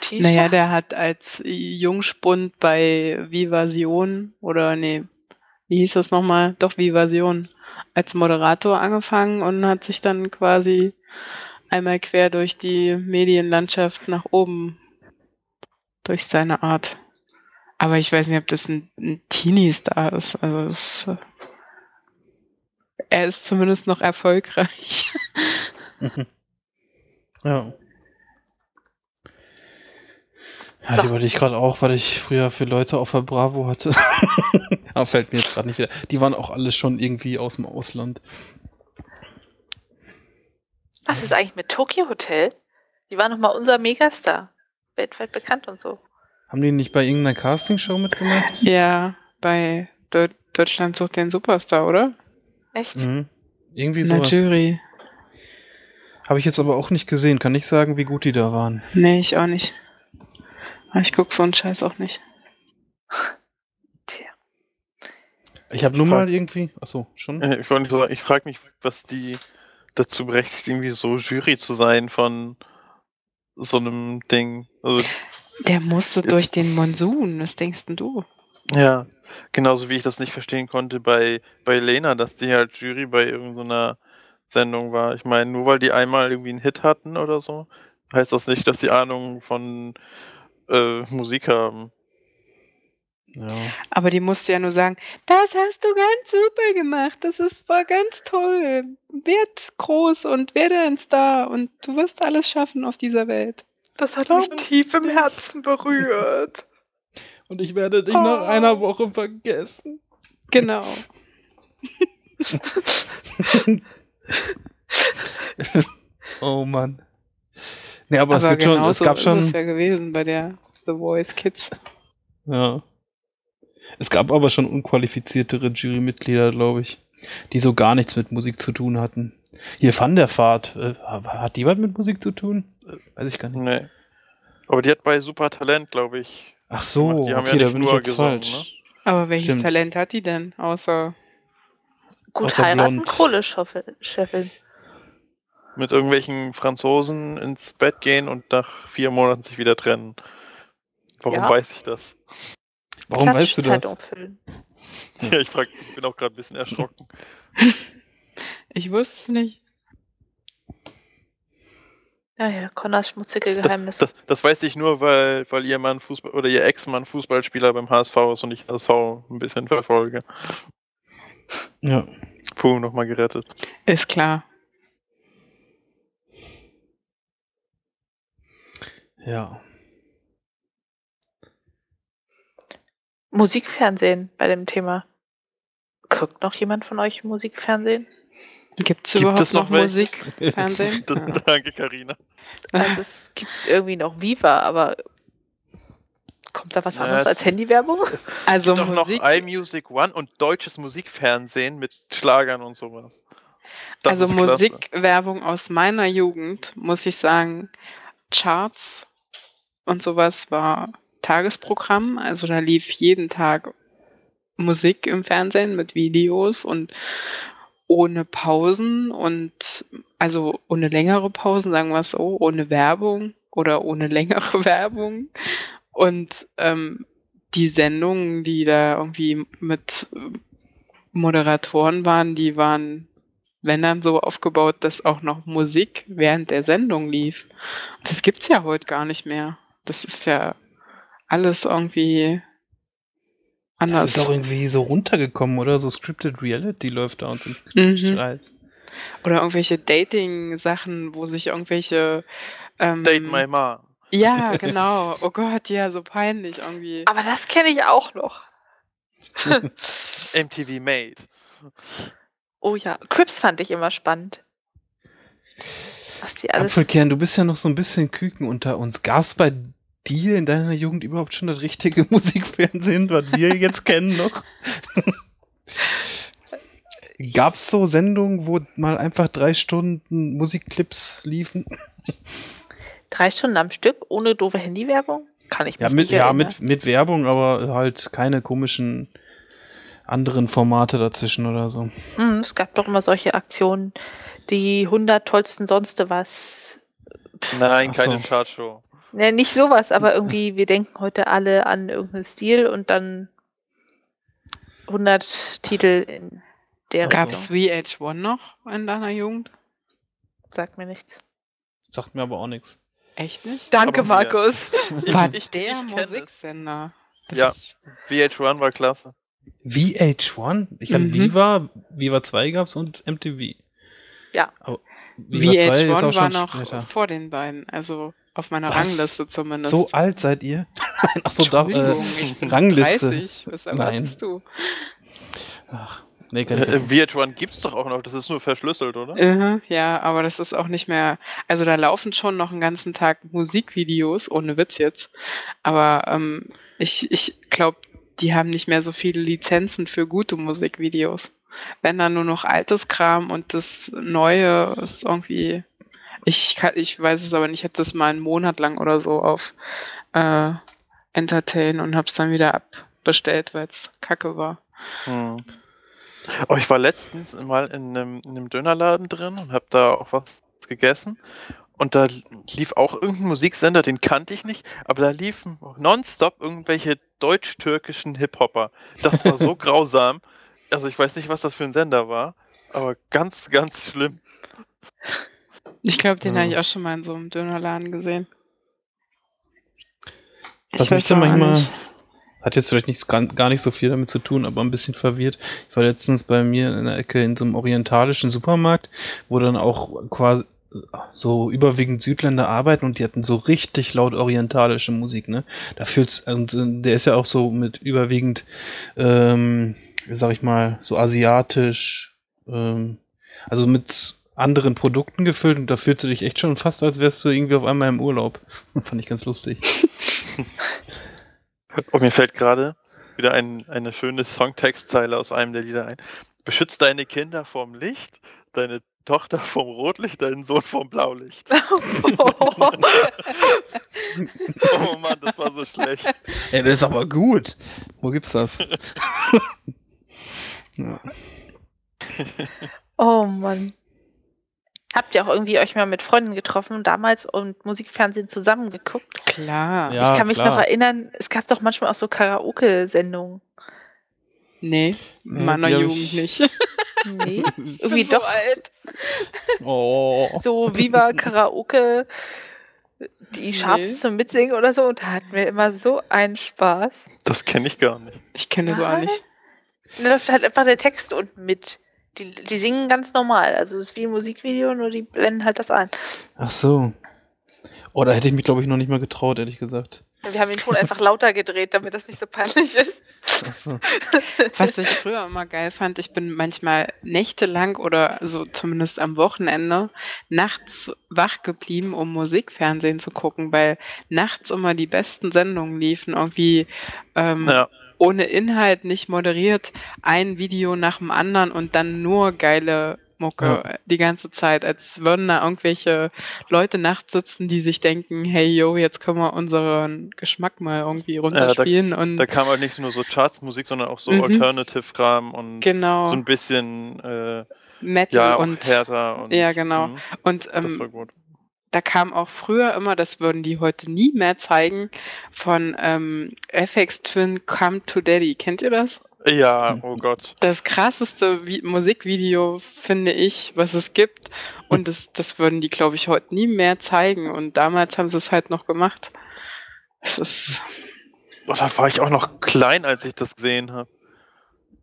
[SPEAKER 2] Teenie.
[SPEAKER 4] Naja, der hat als Jungspund bei Vivasion oder nee, wie hieß das nochmal? Doch, Vivasion. Als Moderator angefangen und hat sich dann quasi einmal quer durch die Medienlandschaft nach oben durch seine Art. Aber ich weiß nicht, ob das ein, ein Teenie-Star ist. Also es, äh, er ist zumindest noch erfolgreich.
[SPEAKER 1] Ja. Ja,
[SPEAKER 2] So.
[SPEAKER 1] die wollte ich gerade auch, weil ich früher für Leute auf der Bravo hatte. Aber fällt mir jetzt gerade nicht wieder. Die waren auch alle schon irgendwie aus dem Ausland.
[SPEAKER 2] Was ist eigentlich mit Tokyo Hotel? Die war noch mal unser Megastar. Weltweit bekannt und so.
[SPEAKER 1] Haben die nicht bei irgendeiner Castingshow mitgemacht?
[SPEAKER 4] ja, bei Deu- Deutschland sucht den Superstar, oder?
[SPEAKER 2] Echt?
[SPEAKER 1] Mhm. Irgendwie
[SPEAKER 4] In der
[SPEAKER 1] sowas.
[SPEAKER 4] Jury.
[SPEAKER 1] Habe ich jetzt aber auch nicht gesehen. Kann nicht sagen, wie gut die da waren.
[SPEAKER 4] Nee, ich auch nicht. Ich guck so einen Scheiß auch nicht.
[SPEAKER 2] Tja.
[SPEAKER 1] Ich habe nur mal irgendwie. Achso, schon?
[SPEAKER 3] Äh, Ich wollte nicht sagen, ich frage mich, was die dazu berechtigt, irgendwie so Jury zu sein von so einem Ding. Also,
[SPEAKER 4] Der musste
[SPEAKER 3] Jetzt-
[SPEAKER 4] durch den Monsun. Was denkst denn du?
[SPEAKER 3] ja, genauso wie ich das nicht verstehen konnte bei, bei Lena, dass die halt Jury bei irgendeiner Sendung war. Ich meine, nur weil die einmal irgendwie einen Hit hatten oder so, heißt das nicht, dass die Ahnung von äh, Musik haben.
[SPEAKER 1] Ja.
[SPEAKER 4] Aber die musste ja nur sagen, das hast du ganz super gemacht. Das ist, war ganz toll. Werd groß und werde ein Star und du wirst alles schaffen auf dieser Welt.
[SPEAKER 2] Das hat
[SPEAKER 3] mich
[SPEAKER 2] tief im Herzen berührt.
[SPEAKER 1] Und ich werde dich
[SPEAKER 2] Oh.
[SPEAKER 1] nach einer Woche vergessen.
[SPEAKER 4] Genau.
[SPEAKER 1] oh Mann. Nee, aber,
[SPEAKER 4] Aber,
[SPEAKER 1] es gibt schon, es gab
[SPEAKER 4] ist
[SPEAKER 1] schon.
[SPEAKER 4] es ja gewesen bei der The Voice Kids.
[SPEAKER 1] Ja. Es gab aber schon unqualifiziertere Jurymitglieder, glaube ich, die so gar nichts mit Musik zu tun hatten. Hier Van der Fahrt, äh, hat die was mit Musik zu tun? Äh, Weiß ich gar nicht.
[SPEAKER 3] Nee. Aber die hat bei Super Talent, glaube ich.
[SPEAKER 1] Ach so,
[SPEAKER 3] Die haben ja
[SPEAKER 1] okay, da
[SPEAKER 3] nicht
[SPEAKER 1] bin ich
[SPEAKER 3] nur
[SPEAKER 1] jetzt
[SPEAKER 3] gesungen,
[SPEAKER 1] falsch.
[SPEAKER 3] ne?
[SPEAKER 4] Aber welches
[SPEAKER 1] Stimmt.
[SPEAKER 4] Talent hat die denn? Außer.
[SPEAKER 2] Gut
[SPEAKER 1] Außer
[SPEAKER 2] heiraten,
[SPEAKER 1] blond.
[SPEAKER 2] Kohle scheffeln. scheffeln.
[SPEAKER 3] Mit irgendwelchen Franzosen ins Bett gehen und nach vier Monaten sich wieder trennen. Warum
[SPEAKER 2] Ja.
[SPEAKER 3] weiß ich das?
[SPEAKER 1] Warum weißt du
[SPEAKER 2] Klatschzeitung
[SPEAKER 1] das?
[SPEAKER 2] füllen.
[SPEAKER 3] Ja, ich, frag, ich bin auch gerade ein bisschen erschrocken.
[SPEAKER 4] Ich wusste es nicht.
[SPEAKER 2] Ja, ja, Connors schmutzige
[SPEAKER 3] Das,
[SPEAKER 2] Geheimnis.
[SPEAKER 3] das, das weiß ich nur, weil, weil ihr Mann Fußball oder ihr Ex-Mann Fußballspieler beim HSV ist und ich HSV ein bisschen verfolge.
[SPEAKER 1] Ja.
[SPEAKER 3] Puh, nochmal gerettet.
[SPEAKER 4] Ist klar.
[SPEAKER 1] Ja.
[SPEAKER 2] Musikfernsehen bei dem Thema. Guckt noch jemand von euch Musikfernsehen?
[SPEAKER 4] Gibt es
[SPEAKER 3] Gibt
[SPEAKER 4] überhaupt
[SPEAKER 3] es noch
[SPEAKER 4] noch
[SPEAKER 3] welche?
[SPEAKER 4] Musik? Fernsehen?
[SPEAKER 3] D-
[SPEAKER 4] Ja.
[SPEAKER 3] Danke, Karina.
[SPEAKER 2] Also es gibt irgendwie noch Viva, aber kommt da was
[SPEAKER 3] Ja,
[SPEAKER 2] anderes
[SPEAKER 3] es-
[SPEAKER 2] als Handywerbung?
[SPEAKER 4] Also
[SPEAKER 3] Doch noch
[SPEAKER 4] Musik,
[SPEAKER 3] iMusic One und deutsches Musikfernsehen mit Schlagern und sowas. Das
[SPEAKER 4] also. Musikwerbung aus meiner Jugend, muss ich sagen, Charts und sowas war Tagesprogramm. Also da lief jeden Tag Musik im Fernsehen mit Videos und ohne Pausen und also ohne längere Pausen, sagen wir es so, ohne Werbung oder ohne längere Werbung. Und ähm, die Sendungen, die da irgendwie mit äh, Moderatoren waren, die waren, wenn dann so aufgebaut, dass auch noch Musik während der Sendung lief. Das gibt's ja heute gar nicht mehr. Das ist ja alles irgendwie
[SPEAKER 1] Das
[SPEAKER 4] anders.
[SPEAKER 1] ist auch irgendwie so runtergekommen, oder? So Scripted Reality läuft da und so ein
[SPEAKER 4] Mhm.
[SPEAKER 1] Scheiß.
[SPEAKER 4] Oder irgendwelche Dating-Sachen, wo sich irgendwelche ähm,
[SPEAKER 3] Date My Ma.
[SPEAKER 4] Ja, genau. Oh Gott, ja, so peinlich irgendwie.
[SPEAKER 2] Aber das kenne ich auch noch.
[SPEAKER 3] MTV Made.
[SPEAKER 2] Oh ja, Crips fand ich immer spannend. Was die alles.
[SPEAKER 1] Apfelkern, du bist ja noch so ein bisschen Küken unter uns. Gab es bei dir in deiner Jugend überhaupt schon das richtige Musikfernsehen, was wir jetzt kennen noch? Gab es so Sendungen, wo mal einfach drei Stunden Musikclips liefen?
[SPEAKER 2] Drei Stunden am Stück ohne doofe Handywerbung? Kann ich mich
[SPEAKER 1] Ja, mit,
[SPEAKER 2] nicht
[SPEAKER 1] ja
[SPEAKER 2] erinnern.
[SPEAKER 1] mit, mit Werbung, aber halt keine komischen anderen Formate dazwischen oder so.
[SPEAKER 2] Hm, es gab doch immer solche Aktionen, die 100 tollsten sonst was.
[SPEAKER 3] Nein,
[SPEAKER 1] Ach
[SPEAKER 3] keine
[SPEAKER 1] so.
[SPEAKER 3] Chartshow.
[SPEAKER 2] Ne, nicht sowas, aber irgendwie, wir denken heute alle an irgendeinen Stil und dann 100 Titel in der
[SPEAKER 4] Gab's
[SPEAKER 2] Richtung.
[SPEAKER 4] VH1 noch in deiner Jugend?
[SPEAKER 2] Sagt mir nichts.
[SPEAKER 1] Sagt mir aber auch nichts.
[SPEAKER 4] Echt nicht?
[SPEAKER 2] Danke,
[SPEAKER 3] Aber.
[SPEAKER 2] Markus.
[SPEAKER 4] War
[SPEAKER 3] ich-
[SPEAKER 4] der
[SPEAKER 3] ich es.
[SPEAKER 4] Musiksender.
[SPEAKER 3] Ja. VH1 war klasse.
[SPEAKER 1] VH1? Ich glaube,
[SPEAKER 4] Mhm.
[SPEAKER 1] Viva, Viva 2 gab's und MTV.
[SPEAKER 2] Ja.
[SPEAKER 1] Aber Viva 2 ist auch
[SPEAKER 4] VH1 war noch
[SPEAKER 1] später.
[SPEAKER 4] vor den beiden, also auf meiner
[SPEAKER 1] Was?
[SPEAKER 4] Rangliste zumindest.
[SPEAKER 1] So alt seid ihr? Achso, da, äh,
[SPEAKER 4] ich bin
[SPEAKER 1] Rangliste.
[SPEAKER 4] 30. Was erwartest du?
[SPEAKER 1] ach, nee, kann ich
[SPEAKER 3] Äh, VH1 gibt's doch auch noch, das ist nur verschlüsselt, oder?
[SPEAKER 4] Mhm, ja, aber das ist auch nicht mehr. Also da laufen schon noch einen ganzen Tag Musikvideos, ohne Witz jetzt. Aber ähm, ich, ich glaube, die haben nicht mehr so viele Lizenzen für gute Musikvideos. Wenn dann nur noch altes Kram und das Neue ist irgendwie. Ich, kann, ich weiß es aber nicht, ich hatte das mal einen Monat lang oder so auf äh, Entertain und hab's dann wieder abbestellt, weil es kacke war.
[SPEAKER 3] Hm. Oh, ich war letztens mal in einem, in einem Dönerladen drin und habe da auch was gegessen. Und da lief auch irgendein Musiksender, den kannte ich nicht, aber da liefen nonstop irgendwelche deutsch-türkischen Hip-Hopper. Das war so grausam. Also ich weiß nicht, was das für ein Sender war, aber ganz, ganz schlimm.
[SPEAKER 4] Ich glaube, den
[SPEAKER 1] Ja.
[SPEAKER 4] habe ich auch schon mal in so einem Dönerladen gesehen.
[SPEAKER 1] Was
[SPEAKER 4] Ich
[SPEAKER 1] mich dann manchmal,
[SPEAKER 4] nicht.
[SPEAKER 1] hat jetzt vielleicht nicht, gar, gar nicht so viel damit zu tun, aber ein bisschen verwirrt. Ich war letztens bei mir in der Ecke in so einem orientalischen Supermarkt, wo dann auch quasi so überwiegend Südländer arbeiten und die hatten so richtig laut orientalische Musik, ne? Da fühlt's, und äh, der ist ja auch so mit überwiegend, ähm, sag ich mal, so asiatisch, ähm, also mit anderen Produkten gefüllt und da fühlte dich echt schon fast, als wärst du irgendwie auf einmal im Urlaub. Fand ich ganz lustig.
[SPEAKER 3] Und mir fällt gerade wieder ein, eine schöne Songtextzeile aus einem der Lieder ein. Beschützt deine Kinder vom Licht, deine Tochter vom Rotlicht, deinen Sohn vom Blaulicht. Oh Mann, das war so schlecht.
[SPEAKER 1] Ey, das ist aber gut. Wo gibt's das? ja.
[SPEAKER 2] Oh Mann. Habt ihr auch irgendwie euch mal mit Freunden getroffen damals und Musikfernsehen zusammengeguckt?
[SPEAKER 4] Klar.
[SPEAKER 1] Ja,
[SPEAKER 2] ich kann mich
[SPEAKER 1] klar.
[SPEAKER 2] noch erinnern, es gab doch manchmal auch so Karaoke-Sendungen.
[SPEAKER 4] Nee,
[SPEAKER 1] Nee,
[SPEAKER 4] in meiner Jugend
[SPEAKER 1] ich-
[SPEAKER 4] nicht.
[SPEAKER 2] Nee, irgendwie doch
[SPEAKER 4] alt.
[SPEAKER 1] Oh.
[SPEAKER 2] so Viva Karaoke, die Charts
[SPEAKER 4] Nee.
[SPEAKER 2] zum Mitsingen oder so. Und da hatten wir immer so einen Spaß.
[SPEAKER 3] Das kenne ich gar nicht.
[SPEAKER 4] Ich kenne so auch nicht.
[SPEAKER 2] Da läuft halt einfach der Text unten mit. Die, die singen ganz normal. Also es ist wie ein Musikvideo, nur die blenden halt das ein.
[SPEAKER 1] Ach so. Oh, da hätte ich mich, glaube ich, noch nicht mal getraut, ehrlich gesagt.
[SPEAKER 2] Wir haben den Ton einfach lauter gedreht, damit das nicht so peinlich ist.
[SPEAKER 1] Ach so.
[SPEAKER 4] Was ich früher immer geil fand, ich bin manchmal nächtelang oder so zumindest am Wochenende nachts wach geblieben, um Musikfernsehen zu gucken, weil nachts immer die besten Sendungen liefen, irgendwie ähm,
[SPEAKER 3] Ja,
[SPEAKER 4] ohne Inhalt, nicht moderiert, ein Video nach dem anderen und dann nur geile Mucke die ganze Zeit, als würden da irgendwelche Leute nachts sitzen, die sich denken, hey yo, jetzt können wir unseren Geschmack mal irgendwie runterspielen und
[SPEAKER 3] da kam halt nicht nur so Chartsmusik, sondern auch so
[SPEAKER 4] Mhm.
[SPEAKER 3] Alternative-Kram und
[SPEAKER 4] genau,
[SPEAKER 3] so ein bisschen äh,
[SPEAKER 4] Metal
[SPEAKER 3] ja,
[SPEAKER 4] und
[SPEAKER 3] härter und
[SPEAKER 4] Ja, genau.
[SPEAKER 3] Mhm,
[SPEAKER 4] Und
[SPEAKER 3] das
[SPEAKER 4] ähm,
[SPEAKER 3] war gut.
[SPEAKER 4] Da kam auch früher immer, das würden die heute nie mehr zeigen, von ähm, FX Twin Come to Daddy. Kennt ihr das?
[SPEAKER 3] Ja,
[SPEAKER 1] Mhm.
[SPEAKER 3] oh Gott.
[SPEAKER 4] Das krasseste Vi Musikvideo, finde ich, was es gibt. Und das, das würden die, glaube ich, heute nie mehr zeigen. Und damals haben sie es halt noch gemacht. Es ist,
[SPEAKER 3] Oh, da war ich auch noch klein, als ich das gesehen habe.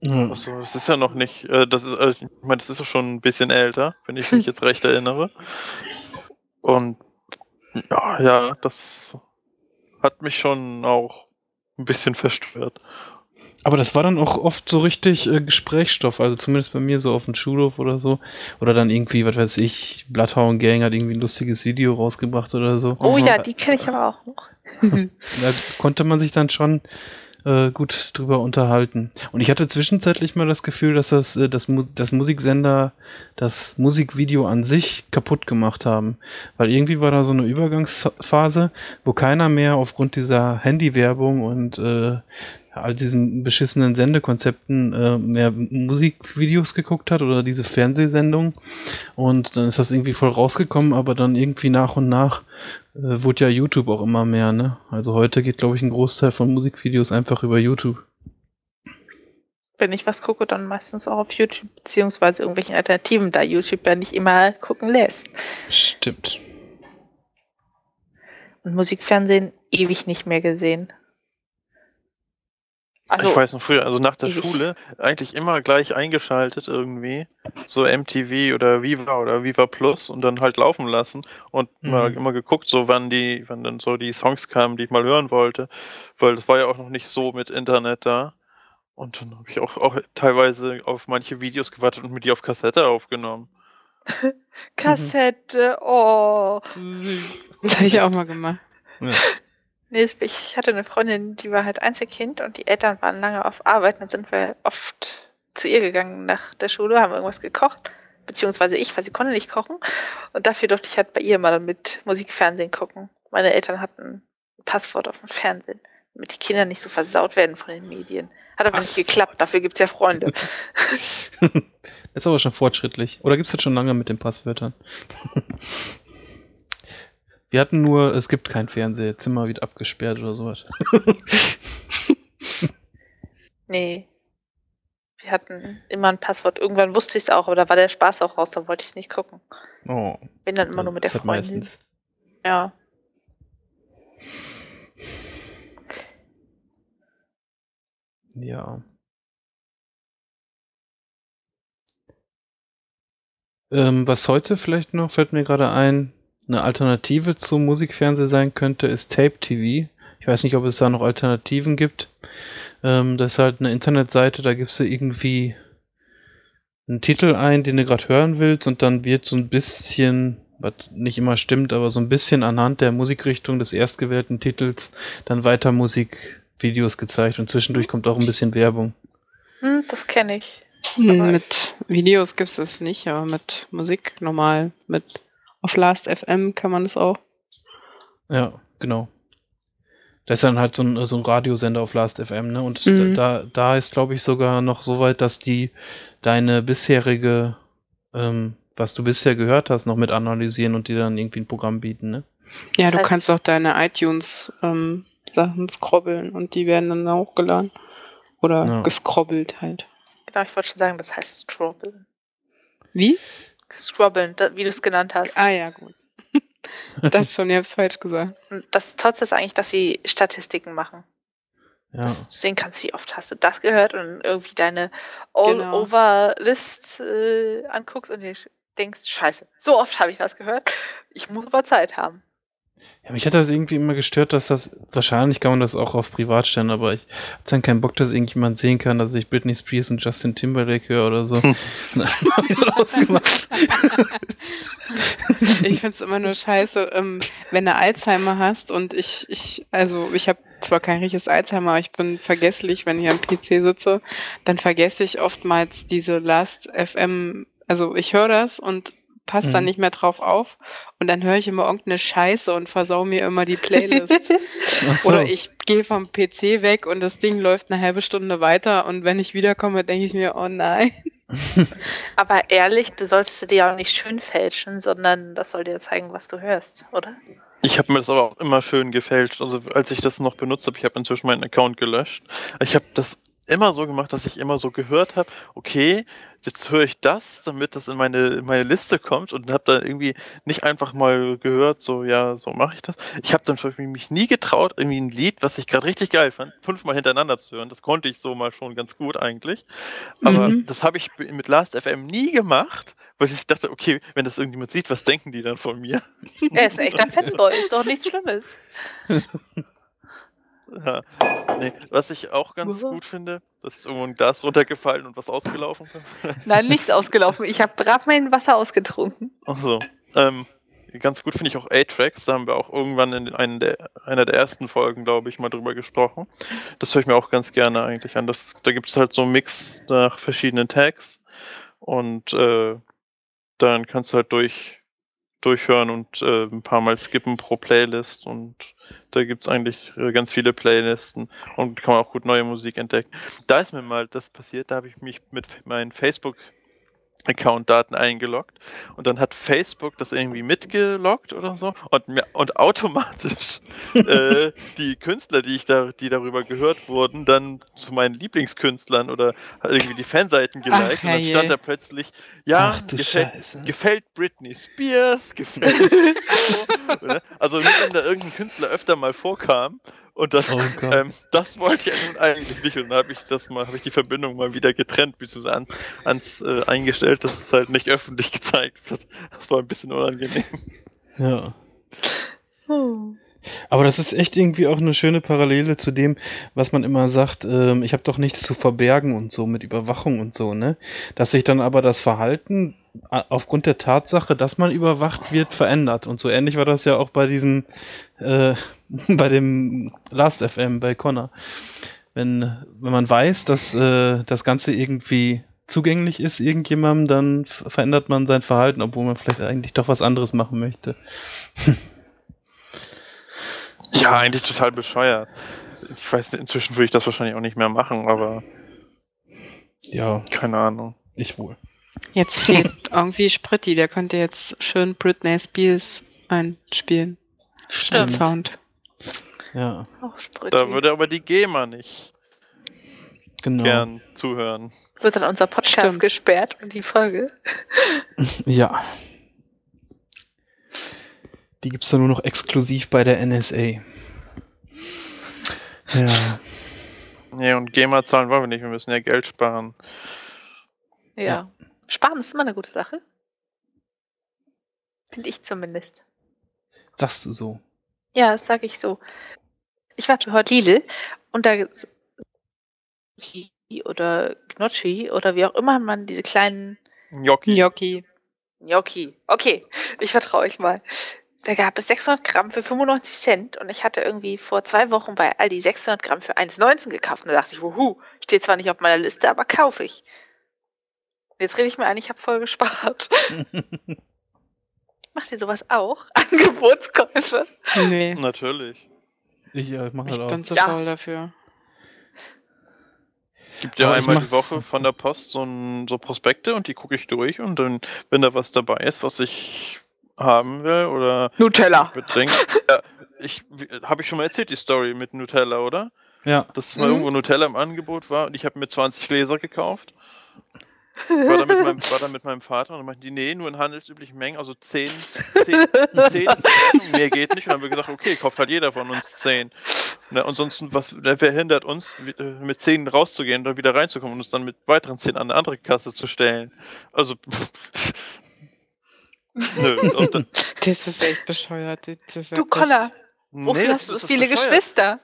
[SPEAKER 1] Ja.
[SPEAKER 3] Achso, das ist ja noch nicht, äh, das ist, äh, ich meine, das ist doch schon ein bisschen älter, wenn ich mich jetzt recht erinnere. Und ja, ja, das hat mich schon auch ein bisschen verstört.
[SPEAKER 1] Aber das war dann auch oft so richtig äh, Gesprächsstoff, also zumindest bei mir so auf dem Schulhof oder so. Oder dann irgendwie, was weiß ich, Bloodhound Gang hat irgendwie ein lustiges Video rausgebracht oder so.
[SPEAKER 2] Oh
[SPEAKER 3] Mhm.
[SPEAKER 2] ja, die kenne ich aber auch noch.
[SPEAKER 1] Da konnte man sich dann schon äh, gut drüber unterhalten. Und ich hatte zwischenzeitlich mal das Gefühl, dass das, äh, das, Mu das Musiksender das Musikvideo an sich kaputt gemacht haben. Weil irgendwie war da so eine Übergangsphase, wo keiner mehr aufgrund dieser Handywerbung und äh, all diesen beschissenen Sendekonzepten äh, mehr Musikvideos geguckt hat oder diese Fernsehsendung. Und dann ist das irgendwie voll rausgekommen, aber dann irgendwie nach und nach äh, wurde ja YouTube auch immer mehr, ne? Also heute geht, glaube ich, ein Großteil von Musikvideos einfach über YouTube.
[SPEAKER 2] Wenn ich was gucke, dann meistens auch auf YouTube, beziehungsweise irgendwelchen Alternativen, da YouTube ja nicht immer gucken lässt.
[SPEAKER 1] Stimmt.
[SPEAKER 2] Und Musikfernsehen ewig nicht mehr gesehen.
[SPEAKER 3] Also, ich weiß noch früher, also nach der Schule eigentlich immer gleich eingeschaltet irgendwie. So MTV oder Viva oder Viva Plus und dann halt laufen lassen und mhm. mal immer geguckt, so wann die, wann dann so die Songs kamen, die ich mal hören wollte. Weil das war ja auch noch nicht so mit Internet da. Und dann habe ich auch, auch teilweise auf manche Videos gewartet und mir die auf Kassette aufgenommen.
[SPEAKER 2] Kassette, oh.
[SPEAKER 4] Das habe ich auch mal gemacht. Ja.
[SPEAKER 2] Nee, ich hatte eine Freundin, die war halt Einzelkind und die Eltern waren lange auf Arbeit. Dann sind wir oft zu ihr gegangen nach der Schule, haben irgendwas gekocht. Beziehungsweise ich, weil sie konnte nicht kochen. Und dafür durfte ich halt bei ihr mal mit Musikfernsehen gucken. Meine Eltern hatten ein Passwort auf dem Fernsehen, damit die Kinder nicht so versaut werden von den Medien. Hat aber Was? nicht geklappt, dafür gibt's ja Freunde.
[SPEAKER 1] ist aber schon fortschrittlich. Oder gibt's das schon lange mit den Passwörtern? Wir hatten nur, es gibt kein Fernsehzimmer, wird abgesperrt oder sowas.
[SPEAKER 2] nee. Wir hatten immer ein Passwort. Irgendwann wusste ich es auch, aber da war der Spaß auch raus, da wollte ich es nicht gucken.
[SPEAKER 1] Oh.
[SPEAKER 2] Bin dann immer nur mit der Freundin. Meistens. Ja.
[SPEAKER 1] Ja. Ähm, was heute vielleicht noch, fällt mir gerade ein, eine Alternative zum Musikfernsehen sein könnte, ist Tape TV. Ich weiß nicht, ob es da noch Alternativen gibt. Ähm, das ist halt eine Internetseite, da gibst du irgendwie einen Titel ein, den du gerade hören willst, und dann wird so ein bisschen, was nicht immer stimmt, aber so ein bisschen anhand der Musikrichtung des erstgewählten Titels dann weiter Musikvideos gezeigt und zwischendurch kommt auch ein bisschen Werbung.
[SPEAKER 2] Hm, das kenne ich.
[SPEAKER 4] Hm, mit Videos gibt es das nicht, aber mit Musik normal, mit auf Last FM kann man das auch.
[SPEAKER 1] Ja, genau. Das ist dann halt so ein, so ein Radiosender auf Last FM, ne? Und mhm. da, da ist, glaube ich, sogar noch so weit, dass die deine bisherige, ähm, was du bisher gehört hast, noch mit analysieren und dir dann irgendwie ein Programm bieten, ne?
[SPEAKER 4] Ja, das du heißt, kannst auch deine iTunes-Sachen ähm, scrobbeln und die werden dann hochgeladen. Oder ja. gescrobbelt halt.
[SPEAKER 2] Genau, ich wollte schon sagen, das heißt Scrobbeln.
[SPEAKER 4] Wie?
[SPEAKER 2] Scrobbeln, wie du es genannt hast.
[SPEAKER 4] Ah ja, gut. das schon, ich hab's falsch gesagt.
[SPEAKER 2] Das Tollste ist eigentlich, dass sie Statistiken machen. Ja. Dass du sehen kannst, wie oft hast du das gehört und irgendwie deine All-Over-List äh, anguckst und dir denkst, scheiße, so oft habe ich das gehört. Ich muss aber Zeit haben.
[SPEAKER 1] Ja, mich hat das irgendwie immer gestört, dass das, wahrscheinlich kann man das auch auf privat stellen, aber ich habe dann keinen Bock, dass irgendjemand sehen kann, dass ich Britney Spears und Justin Timberlake höre oder so.
[SPEAKER 4] ich finde es immer nur scheiße, ähm, wenn du Alzheimer hast und ich, ich, also ich habe zwar kein richtiges Alzheimer, aber ich bin vergesslich, wenn ich am PC sitze, dann vergesse ich oftmals diese Last FM, also ich höre das und passt mhm. dann nicht mehr drauf auf und dann höre ich immer irgendeine Scheiße und versau mir immer die Playlist. so. Oder ich gehe vom PC weg und das Ding läuft eine halbe Stunde weiter und wenn ich wiederkomme, denke ich mir, oh nein.
[SPEAKER 2] Aber ehrlich, du sollst du dir auch nicht schön fälschen, sondern das soll dir zeigen, was du hörst, oder?
[SPEAKER 3] Ich habe mir das aber auch immer schön gefälscht. Also als ich das noch benutzt habe, ich habe inzwischen meinen Account gelöscht. Ich habe das immer so gemacht, dass ich immer so gehört habe, okay, jetzt höre ich das, damit das in meine, in meine Liste kommt und habe dann irgendwie nicht einfach mal gehört, so, ja, so mache ich das. Ich habe dann mich nie getraut, irgendwie ein Lied, was ich gerade richtig geil fand, fünfmal hintereinander zu hören. Das konnte ich so mal schon ganz gut eigentlich. Aber mhm. das habe ich mit Last FM nie gemacht, weil ich dachte, okay, wenn das irgendjemand sieht, was denken die dann von mir?
[SPEAKER 2] Er ist echt ein Fanboy, ist doch nichts Schlimmes.
[SPEAKER 3] Ja. Nee, was ich auch ganz gut finde, dass ist irgendwo ein Glas runtergefallen und was ausgelaufen.
[SPEAKER 2] Nein, nichts ausgelaufen. Ich habe brav mein Wasser ausgetrunken.
[SPEAKER 3] Ach so. Ähm, ganz gut finde ich auch A-Tracks. Da haben wir auch irgendwann in einen der, einer der ersten Folgen, glaube ich, mal drüber gesprochen. Das höre ich mir auch ganz gerne eigentlich an. Das, da gibt es halt so einen Mix nach verschiedenen Tags und äh, dann kannst du halt durch, durchhören und äh, ein paar Mal skippen pro Playlist und da gibt es eigentlich äh, ganz viele Playlisten und kann man auch gut neue Musik entdecken. Da ist mir mal das passiert, da habe ich mich mit meinen Facebook Account-Daten eingeloggt und dann hat Facebook das irgendwie mitgeloggt oder so und und automatisch äh, die Künstler, die ich da, die darüber gehört wurden, dann zu meinen Lieblingskünstlern oder irgendwie die Fanseiten geliked Ach, und dann stand da plötzlich, ja, Ach, gefällt, gefällt, Britney Spears, gefällt also wenn da irgendein Künstler öfter mal vorkam und das, oh ähm, das wollte ich ja nun eigentlich nicht. Und dann habe ich das mal, habe ich die Verbindung mal wieder getrennt, bis an, ans äh, eingestellt, dass es halt nicht öffentlich gezeigt wird. Das war ein bisschen unangenehm.
[SPEAKER 1] Ja. Aber das ist echt irgendwie auch eine schöne Parallele zu dem, was man immer sagt, ähm, ich habe doch nichts zu verbergen und so mit Überwachung und so, ne? Dass sich dann aber das Verhalten aufgrund der Tatsache, dass man überwacht wird, verändert. Und so ähnlich war das ja auch bei diesem, äh, bei dem Last FM, bei Connor. Wenn, wenn man weiß, dass äh, das Ganze irgendwie zugänglich ist irgendjemandem, dann verändert man sein Verhalten, obwohl man vielleicht eigentlich doch was anderes machen möchte.
[SPEAKER 3] ja, eigentlich total bescheuert. Ich weiß, inzwischen würde ich das wahrscheinlich auch nicht mehr machen, aber
[SPEAKER 1] ja,
[SPEAKER 3] keine Ahnung.
[SPEAKER 1] Ich wohl.
[SPEAKER 4] Jetzt fehlt irgendwie Spritti, der könnte jetzt schön Britney Spears einspielen.
[SPEAKER 2] Stimmt.
[SPEAKER 4] Sound.
[SPEAKER 1] Ja.
[SPEAKER 3] Auch Da würde aber die GEMA nicht genau. gern zuhören.
[SPEAKER 2] Wird dann unser Podcast Stimmt. gesperrt und die Folge?
[SPEAKER 1] Ja. Die gibt es dann nur noch exklusiv bei der NSA. Ja.
[SPEAKER 3] Nee, und GEMA zahlen wollen wir nicht, wir müssen ja Geld sparen.
[SPEAKER 2] Ja. ja. Sparen ist immer eine gute Sache. Finde ich zumindest.
[SPEAKER 1] Sagst du so?
[SPEAKER 2] Ja, das sage ich so. Ich war heute Lidl und da oder Gnocchi oder wie auch immer man diese kleinen
[SPEAKER 3] Gnocchi.
[SPEAKER 2] Gnocchi. Gnocchi. Okay, ich vertraue euch mal. Da gab es 600 Gramm für 95 Cent und ich hatte irgendwie vor zwei Wochen bei Aldi 600 Gramm für 1,19 gekauft. Und da dachte ich, wuhu, steht zwar nicht auf meiner Liste, aber kaufe ich. Jetzt rede ich mir ein, ich habe voll gespart. Macht ihr sowas auch? Angebotskäufe?
[SPEAKER 4] Nee.
[SPEAKER 3] Natürlich.
[SPEAKER 1] Ich, ja,
[SPEAKER 4] mache ich auch. bin zu ja. faul dafür.
[SPEAKER 3] Gibt ja einmal die Woche von der Post so, ein, so Prospekte und die gucke ich durch und dann, wenn da was dabei ist, was ich haben will oder
[SPEAKER 2] Nutella.
[SPEAKER 3] Bedenke, ja, ich habe ich schon mal erzählt die Story mit Nutella, oder?
[SPEAKER 1] Ja.
[SPEAKER 3] Dass mal mhm. irgendwo Nutella im Angebot war und ich habe mir 20 Gläser gekauft. War da mit meinem, war da mit meinem Vater und dann meinten die, nee, nur in handelsüblichen Mengen, also 10, 10, 10 ist mehr geht nicht. Und dann haben wir gesagt, okay, kauft halt jeder von uns 10. Ne, ansonsten, was, wer hindert uns, mit 10 rauszugehen und dann wieder reinzukommen und uns dann mit weiteren 10 an eine andere Kasse zu stellen? Also,
[SPEAKER 4] Nö. Das ist echt bescheuert.
[SPEAKER 2] du Connor, wofür nee, hast du so viele bescheuert. Geschwister?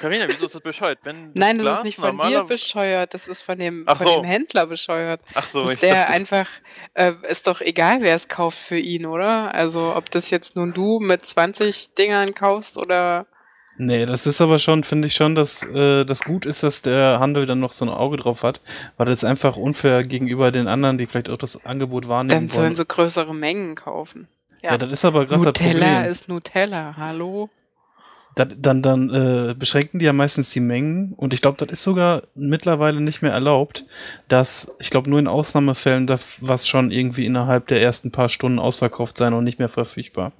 [SPEAKER 3] Karina, wieso ist das bescheuert? Wenn
[SPEAKER 4] Nein, das Glas ist nicht von dir bescheuert, das ist von dem, von so. dem Händler bescheuert.
[SPEAKER 3] Ach so,
[SPEAKER 4] ist der dachte, einfach, äh, ist doch egal, wer es kauft für ihn, oder? Also, ob das jetzt nun du mit 20 Dingern kaufst oder.
[SPEAKER 1] Nee, das ist aber schon, finde ich schon, dass äh, das gut ist, dass der Handel dann noch so ein Auge drauf hat, weil das einfach unfair gegenüber den anderen, die vielleicht auch das Angebot wahrnehmen
[SPEAKER 4] Dann sollen wollen. sie größere Mengen kaufen.
[SPEAKER 1] Ja, ja das ist aber gerade das Problem.
[SPEAKER 4] Nutella ist Nutella, hallo?
[SPEAKER 1] Dann, dann, dann äh, beschränken die ja meistens die Mengen und ich glaube, das ist sogar mittlerweile nicht mehr erlaubt, dass, ich glaube, nur in Ausnahmefällen darf was schon irgendwie innerhalb der ersten paar Stunden ausverkauft sein und nicht mehr verfügbar.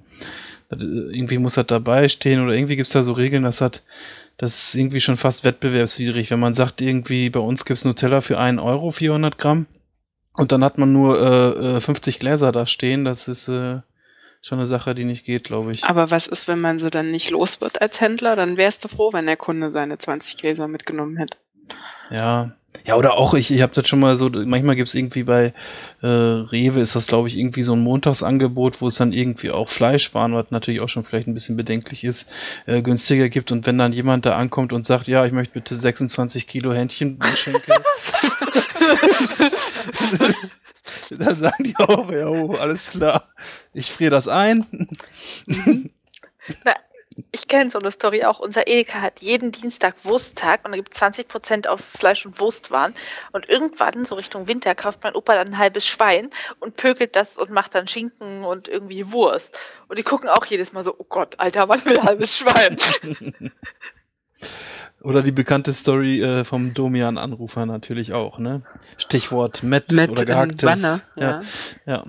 [SPEAKER 1] Das, äh, irgendwie muss das dabei stehen oder irgendwie gibt es da so Regeln, dass hat, das ist irgendwie schon fast wettbewerbswidrig, wenn man sagt, irgendwie bei uns gibt es Nutella für 1 Euro 400 Gramm und dann hat man nur äh, 50 äh, Gläser da stehen, das ist äh, schon eine Sache, die nicht geht, glaube ich.
[SPEAKER 4] Aber was ist, wenn man sie dann nicht los wird als Händler? Dann wärst du froh, wenn der Kunde seine 20 Gläser mitgenommen hätte.
[SPEAKER 1] Ja. Ja, oder auch, ich, ich habe das schon mal so, manchmal gibt es irgendwie bei äh, Rewe, ist das, glaube ich, irgendwie so ein Montagsangebot, wo es dann irgendwie auch Fleischwaren, was natürlich auch schon vielleicht ein bisschen bedenklich ist, äh, günstiger gibt. Und wenn dann jemand da ankommt und sagt, ja, ich möchte bitte 26 Kilo Hähnchenschenkel, Dann sagen die auch, ja, oh, alles klar. Ich friere das ein.
[SPEAKER 2] Na, ich kenne so eine Story auch. Unser Edeka hat jeden Dienstag Wursttag und da gibt es 20% auf Fleisch- und Wurstwaren. Und irgendwann, so Richtung Winter, kauft mein Opa dann ein halbes Schwein und pökelt das und macht dann Schinken und irgendwie Wurst. Und die gucken auch jedes Mal so, oh Gott, Alter, was will ein halbes Schwein?
[SPEAKER 1] Oder die bekannte Story äh, vom Domian-Anrufer natürlich auch, ne? Stichwort Met,
[SPEAKER 4] Met
[SPEAKER 1] oder gehacktes.
[SPEAKER 4] Wanne,
[SPEAKER 1] ja.
[SPEAKER 4] ja.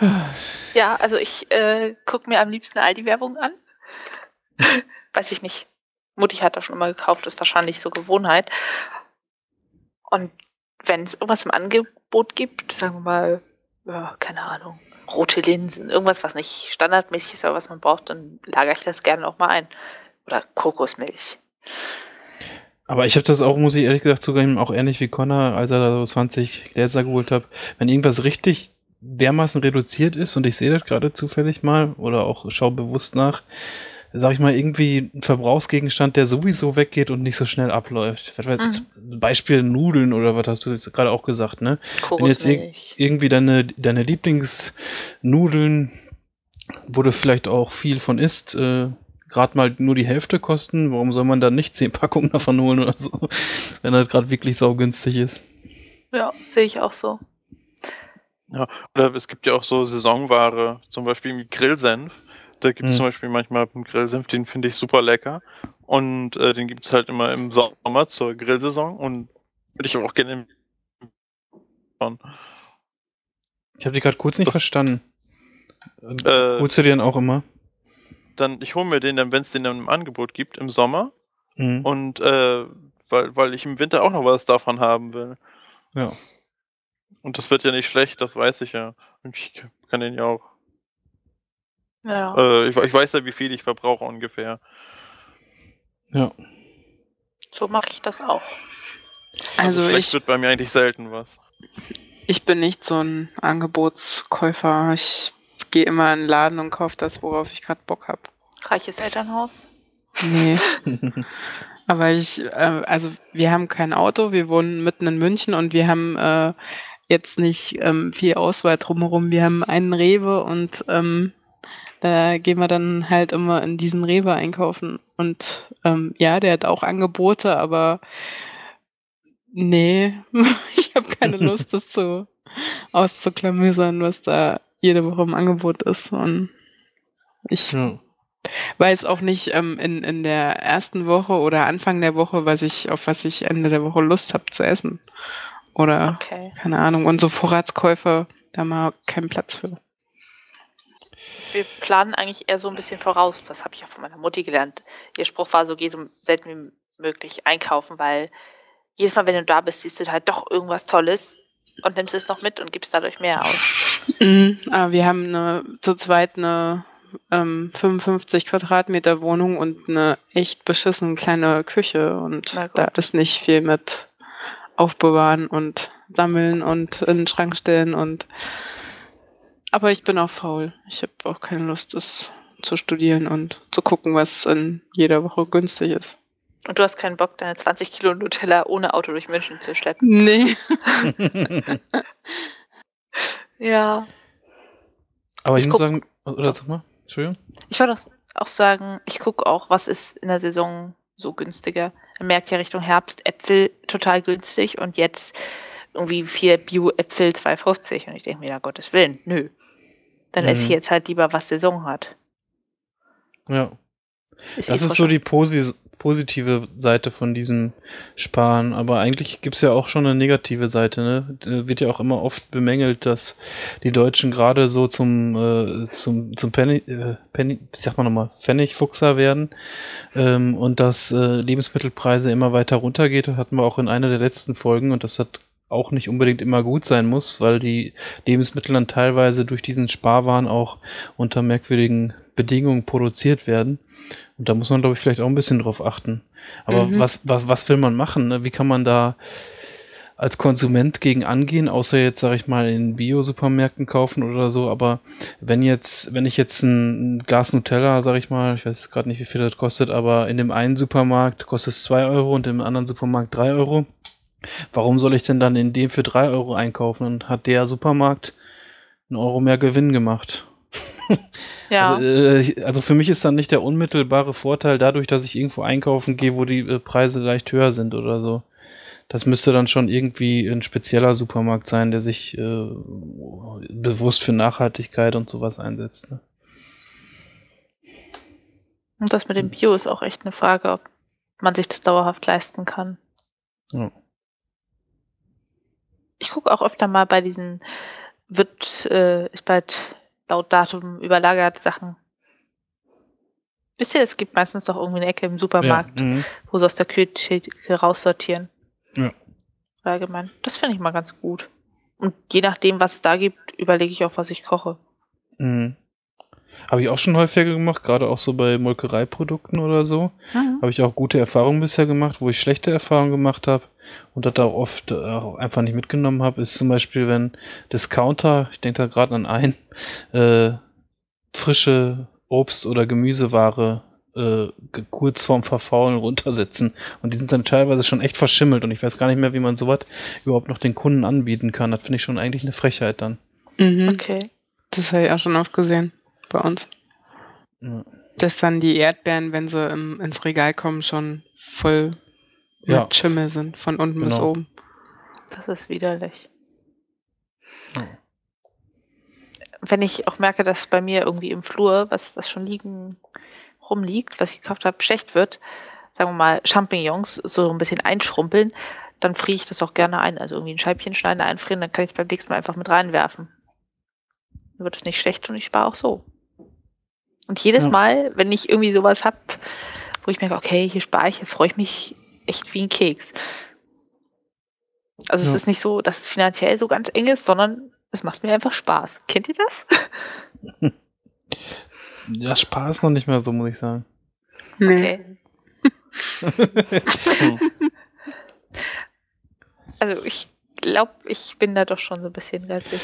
[SPEAKER 1] ja.
[SPEAKER 2] Ja, also ich äh, gucke mir am liebsten all die Werbung an. Weiß ich nicht. Mutti hat das schon immer gekauft, ist wahrscheinlich so Gewohnheit. Und wenn es irgendwas im Angebot gibt, sagen wir mal, ja, keine Ahnung, rote Linsen, irgendwas, was nicht standardmäßig ist, aber was man braucht, dann lagere ich das gerne auch mal ein. Oder Kokosmilch.
[SPEAKER 1] Aber ich habe das auch, muss ich ehrlich gesagt, ihm auch ähnlich wie Connor, als er da so 20 Gläser geholt hat. Wenn irgendwas richtig dermaßen reduziert ist und ich sehe das gerade zufällig mal oder auch schau bewusst nach, sag ich mal, irgendwie ein Verbrauchsgegenstand, der sowieso weggeht und nicht so schnell abläuft. Ich, Beispiel Nudeln oder was hast du jetzt gerade auch gesagt, ne? Wenn jetzt ir
[SPEAKER 2] Kokosmilch.
[SPEAKER 1] irgendwie deine, deine Lieblingsnudeln, wo du vielleicht auch viel von isst, äh, gerade mal nur die Hälfte kosten, warum soll man dann nicht 10 Packungen davon holen oder so, wenn das gerade wirklich saugünstig ist?
[SPEAKER 2] Ja, sehe ich auch so.
[SPEAKER 3] Oder es gibt ja auch so Saisonware, zum Beispiel wie Grillsenf. Da gibt es
[SPEAKER 1] Mhm.
[SPEAKER 3] zum Beispiel manchmal einen Grillsenf, den finde ich super lecker. Und äh, den gibt es halt immer im Sommer zur Grillsaison und würde ich auch gerne im
[SPEAKER 1] Ich habe die gerade kurz nicht
[SPEAKER 3] Das-
[SPEAKER 1] verstanden.
[SPEAKER 3] äh,
[SPEAKER 1] Holst du dir dann auch immer?
[SPEAKER 3] Dann, ich hole mir den dann, wenn es den dann im Angebot gibt, im Sommer.
[SPEAKER 1] Mhm.
[SPEAKER 3] Und äh, weil, weil ich im Winter auch noch was davon haben will.
[SPEAKER 1] Ja.
[SPEAKER 3] Und das wird ja nicht schlecht, das weiß ich ja. Und ich kann den ja auch.
[SPEAKER 2] Ja.
[SPEAKER 3] Äh, ich, ich weiß ja, wie viel ich verbrauche ungefähr.
[SPEAKER 1] Ja.
[SPEAKER 2] So mache ich das auch.
[SPEAKER 4] Also
[SPEAKER 3] schlecht
[SPEAKER 4] ich,
[SPEAKER 3] wird bei mir eigentlich selten was.
[SPEAKER 4] ich bin nicht so ein Angebotskäufer. Ich gehe immer in den Laden und kaufe das, worauf ich gerade Bock habe.
[SPEAKER 2] Reiches Elternhaus.
[SPEAKER 4] Nee. Aber ich, äh, also wir haben kein Auto, wir wohnen mitten in München und wir haben äh, jetzt nicht ähm, viel Auswahl drumherum. Wir haben einen Rewe und ähm, da gehen wir dann halt immer in diesen Rewe einkaufen. Und ähm, ja, der hat auch Angebote, aber nee, ich habe keine Lust, das zu auszuklamüsern, was da jede Woche im Angebot ist. Und ich
[SPEAKER 1] ja.
[SPEAKER 4] weiß auch nicht ähm, in, in der ersten Woche oder Anfang der Woche, was ich, auf was ich Ende der Woche Lust habe zu essen. Oder
[SPEAKER 2] Okay.
[SPEAKER 4] keine Ahnung. Und so Vorratskäufe, da mal keinen Platz für.
[SPEAKER 2] Wir planen eigentlich eher so ein bisschen voraus. Das habe ich auch von meiner Mutti gelernt. Ihr Spruch war so, geh so selten wie möglich einkaufen, weil jedes Mal, wenn du da bist, siehst du halt doch irgendwas Tolles und nimmst es noch mit und gibst dadurch mehr aus.
[SPEAKER 4] Mhm, aber wir haben eine, zu zweit eine ähm, 55 Quadratmeter Wohnung und eine echt beschissen kleine Küche. Und da ist nicht viel mit Aufbewahren und Sammeln und in den Schrank stellen und aber ich bin auch faul. Ich habe auch keine Lust, das zu studieren und zu gucken, was in jeder Woche günstig ist.
[SPEAKER 2] Und du hast keinen Bock, deine 20 Kilo Nutella ohne Auto durch München zu schleppen.
[SPEAKER 4] Nee.
[SPEAKER 2] Ja.
[SPEAKER 1] Aber ich,
[SPEAKER 2] Ich
[SPEAKER 1] muss sagen, oder sag mal, Entschuldigung.
[SPEAKER 2] Ich würde auch sagen, ich gucke auch, was ist in der Saison so günstiger. Man merkt ja Richtung Herbst Äpfel total günstig und jetzt irgendwie vier Bio-Äpfel 2,50. Und ich denke mir, ja Gottes Willen, nö. Dann esse ich
[SPEAKER 1] Mhm.
[SPEAKER 2] jetzt halt lieber, was Saison hat.
[SPEAKER 1] Ja.
[SPEAKER 2] Ist
[SPEAKER 1] Das
[SPEAKER 2] eh
[SPEAKER 1] ist so die posi positive Seite von diesem Sparen, aber eigentlich gibt's ja auch schon eine negative Seite, ne? Wird ja auch immer oft bemängelt, dass die Deutschen gerade so zum, äh, zum, zum Penny, äh, Penny, wie sagt man nochmal, Pfennigfuchser werden ähm, und dass äh, Lebensmittelpreise immer weiter runtergeht. Das hatten wir auch in einer der letzten Folgen und das hat auch nicht unbedingt immer gut sein muss, weil die Lebensmittel dann teilweise durch diesen Sparwahn auch unter merkwürdigen Bedingungen produziert werden. Und da muss man, glaube ich, vielleicht auch ein bisschen drauf achten. Aber
[SPEAKER 4] Mhm.
[SPEAKER 1] was, was, was will man machen? Ne? Wie kann man da als Konsument gegen angehen, außer jetzt, sage ich mal, in Bio-Supermärkten kaufen oder so. Aber wenn jetzt, wenn ich jetzt ein, Glas Nutella, sage ich mal, ich weiß gerade nicht, wie viel das kostet, aber in dem einen Supermarkt kostet es 2 Euro und im anderen Supermarkt 3 Euro. Warum soll ich denn dann in dem für 3 Euro einkaufen? Dann hat der Supermarkt einen Euro mehr Gewinn gemacht.
[SPEAKER 2] Ja.
[SPEAKER 1] Also, äh, also für mich ist dann nicht der unmittelbare Vorteil dadurch, dass ich irgendwo einkaufen gehe, wo die äh, Preise leicht höher sind oder so. Das müsste dann schon irgendwie ein spezieller Supermarkt sein, der sich äh, bewusst für Nachhaltigkeit und sowas einsetzt. Ne?
[SPEAKER 2] Und das mit dem Bio ist auch echt eine Frage, ob man sich das dauerhaft leisten kann.
[SPEAKER 1] Ja.
[SPEAKER 2] Ich gucke auch öfter mal bei diesen wird äh, ist bald laut Datum überlagert Sachen. Wisst ihr, es gibt meistens doch irgendwie eine Ecke im Supermarkt,
[SPEAKER 1] Ja, mhm.
[SPEAKER 2] wo sie aus der Kühltheke raussortieren.
[SPEAKER 1] Ja.
[SPEAKER 2] Allgemein. Das finde ich mal ganz gut. Und je nachdem, was es da gibt, überlege ich auch, was ich koche.
[SPEAKER 1] Mhm. Habe ich auch schon häufiger gemacht, gerade auch so bei Molkereiprodukten oder so.
[SPEAKER 2] Mhm.
[SPEAKER 1] Habe ich auch gute Erfahrungen bisher gemacht, wo ich schlechte Erfahrungen gemacht habe und das auch oft äh, auch einfach nicht mitgenommen habe, ist zum Beispiel, wenn Discounter, ich denke da gerade an einen, äh, frische Obst- oder Gemüseware äh, kurz vorm Verfaulen runtersetzen. Und die sind dann teilweise schon echt verschimmelt und ich weiß gar nicht mehr, wie man sowas überhaupt noch den Kunden anbieten kann. Das finde ich schon eigentlich eine Frechheit dann.
[SPEAKER 4] Mhm.
[SPEAKER 2] Okay.
[SPEAKER 4] Das habe ich auch schon oft gesehen bei uns.
[SPEAKER 1] Ja.
[SPEAKER 4] Dass dann die Erdbeeren, wenn sie im, ins Regal kommen, schon voll
[SPEAKER 1] Ja.
[SPEAKER 4] mit Schimmel sind, von unten bis
[SPEAKER 1] Genau.
[SPEAKER 4] oben.
[SPEAKER 2] Das ist widerlich.
[SPEAKER 1] Ja.
[SPEAKER 2] Wenn ich auch merke, dass bei mir irgendwie im Flur, was, was schon liegen, rumliegt, was ich gekauft habe, schlecht wird, sagen wir mal Champignons so ein bisschen einschrumpeln, dann friere ich das auch gerne ein. Also irgendwie ein Scheibchen schneiden, einfrieren, dann kann ich es beim nächsten Mal einfach mit reinwerfen. Dann wird es nicht schlecht und ich spare auch so. Und jedes
[SPEAKER 1] Ja.
[SPEAKER 2] Mal, wenn ich irgendwie sowas hab, wo ich merke, okay, hier spare ich, freue ich mich echt wie ein Keks. Also es
[SPEAKER 1] Ja.
[SPEAKER 2] ist nicht so, dass es finanziell so ganz eng ist, sondern es macht mir einfach Spaß. Kennt ihr das?
[SPEAKER 1] Ja, Spaß noch nicht mehr so, muss ich sagen.
[SPEAKER 4] Nee.
[SPEAKER 2] Okay. Also ich glaube, ich bin da doch schon so ein bisschen geizig.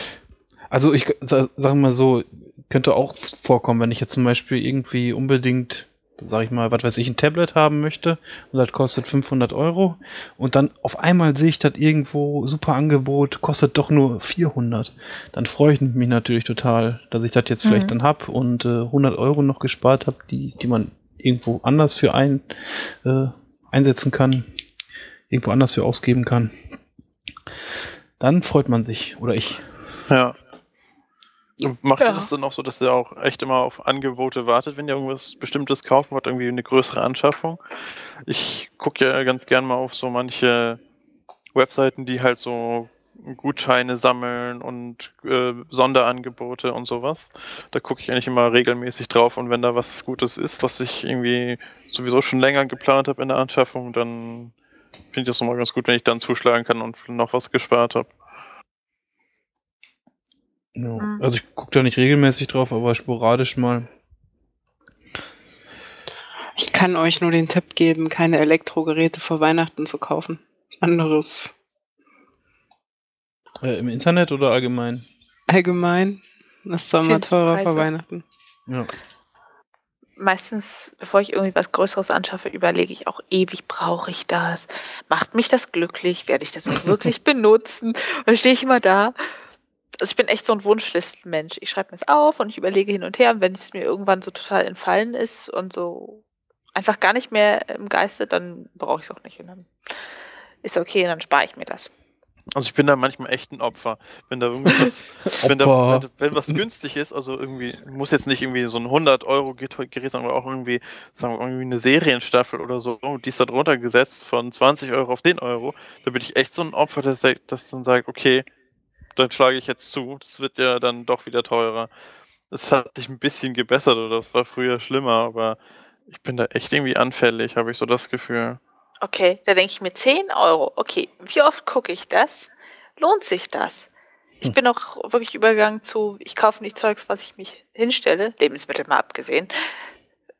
[SPEAKER 1] Also ich sa- sag mal so, könnte auch vorkommen, wenn ich jetzt zum Beispiel irgendwie unbedingt, sag ich mal, was weiß ich, ein Tablet haben möchte und das kostet 500 Euro und dann auf einmal sehe ich das irgendwo, super Angebot, kostet doch nur 400. Dann freue ich mich natürlich total, dass ich das jetzt vielleicht
[SPEAKER 2] Mhm.
[SPEAKER 1] dann hab und äh, 100 Euro noch gespart habe, die, die man irgendwo anders für ein, äh, einsetzen kann, irgendwo anders für ausgeben kann. Dann freut man sich, oder ich.
[SPEAKER 3] Ja. Macht ihr
[SPEAKER 2] Ja.
[SPEAKER 3] das dann auch so, dass ihr auch echt immer auf Angebote wartet, wenn ihr irgendwas Bestimmtes kaufen wollt, irgendwie eine größere Anschaffung? Ich gucke ja ganz gern mal auf so manche Webseiten, die halt so Gutscheine sammeln und äh, Sonderangebote und sowas. Da gucke ich eigentlich immer regelmäßig drauf und wenn da was Gutes ist, was ich irgendwie sowieso schon länger geplant habe in der Anschaffung, dann finde ich das nochmal ganz gut, wenn ich dann zuschlagen kann und noch was gespart habe.
[SPEAKER 1] Ja.
[SPEAKER 2] Mhm.
[SPEAKER 1] Also ich gucke da nicht regelmäßig drauf, aber sporadisch mal.
[SPEAKER 4] Ich kann euch nur den Tipp geben, keine Elektrogeräte vor Weihnachten zu kaufen. Anderes
[SPEAKER 1] Äh, Im Internet oder allgemein?
[SPEAKER 4] allgemein. Das ist doch immer teurer vor. Weihnachten.
[SPEAKER 1] Ja.
[SPEAKER 2] Meistens, bevor ich irgendwie was Größeres anschaffe, überlege ich auch ewig, brauche ich das? Macht mich das glücklich? Werde ich das auch wirklich benutzen? Und dann stehe ich immer da. Also ich bin echt so ein Wunschlistenmensch. Ich schreibe mir es auf und ich überlege hin und her. Und wenn es mir irgendwann so total entfallen ist und so einfach gar nicht mehr im Geiste, dann brauche ich es auch nicht. Und dann ist okay, und dann spare ich mir das.
[SPEAKER 3] Also ich bin da manchmal echt ein Opfer. Wenn da irgendwas, wenn, da, wenn, wenn was günstig ist, also irgendwie, muss jetzt nicht irgendwie so ein 100 Euro Gerät sein, aber auch irgendwie, sagen wir, irgendwie eine Serienstaffel oder so, die ist da drunter gesetzt von 20 Euro auf den Euro, da bin ich echt so ein Opfer, das, sagt- das dann sagt, okay, dann schlage ich jetzt zu, das wird ja dann doch wieder teurer. Das hat sich ein bisschen gebessert oder das war früher schlimmer, aber ich bin da echt irgendwie anfällig, habe ich so das Gefühl.
[SPEAKER 2] Okay, da denke ich mir 10 Euro. Okay, wie oft gucke ich das? Lohnt sich das? Ich
[SPEAKER 1] Hm.
[SPEAKER 2] bin auch wirklich übergegangen zu, ich kaufe nicht Zeugs, was ich mich hinstelle, Lebensmittel mal abgesehen,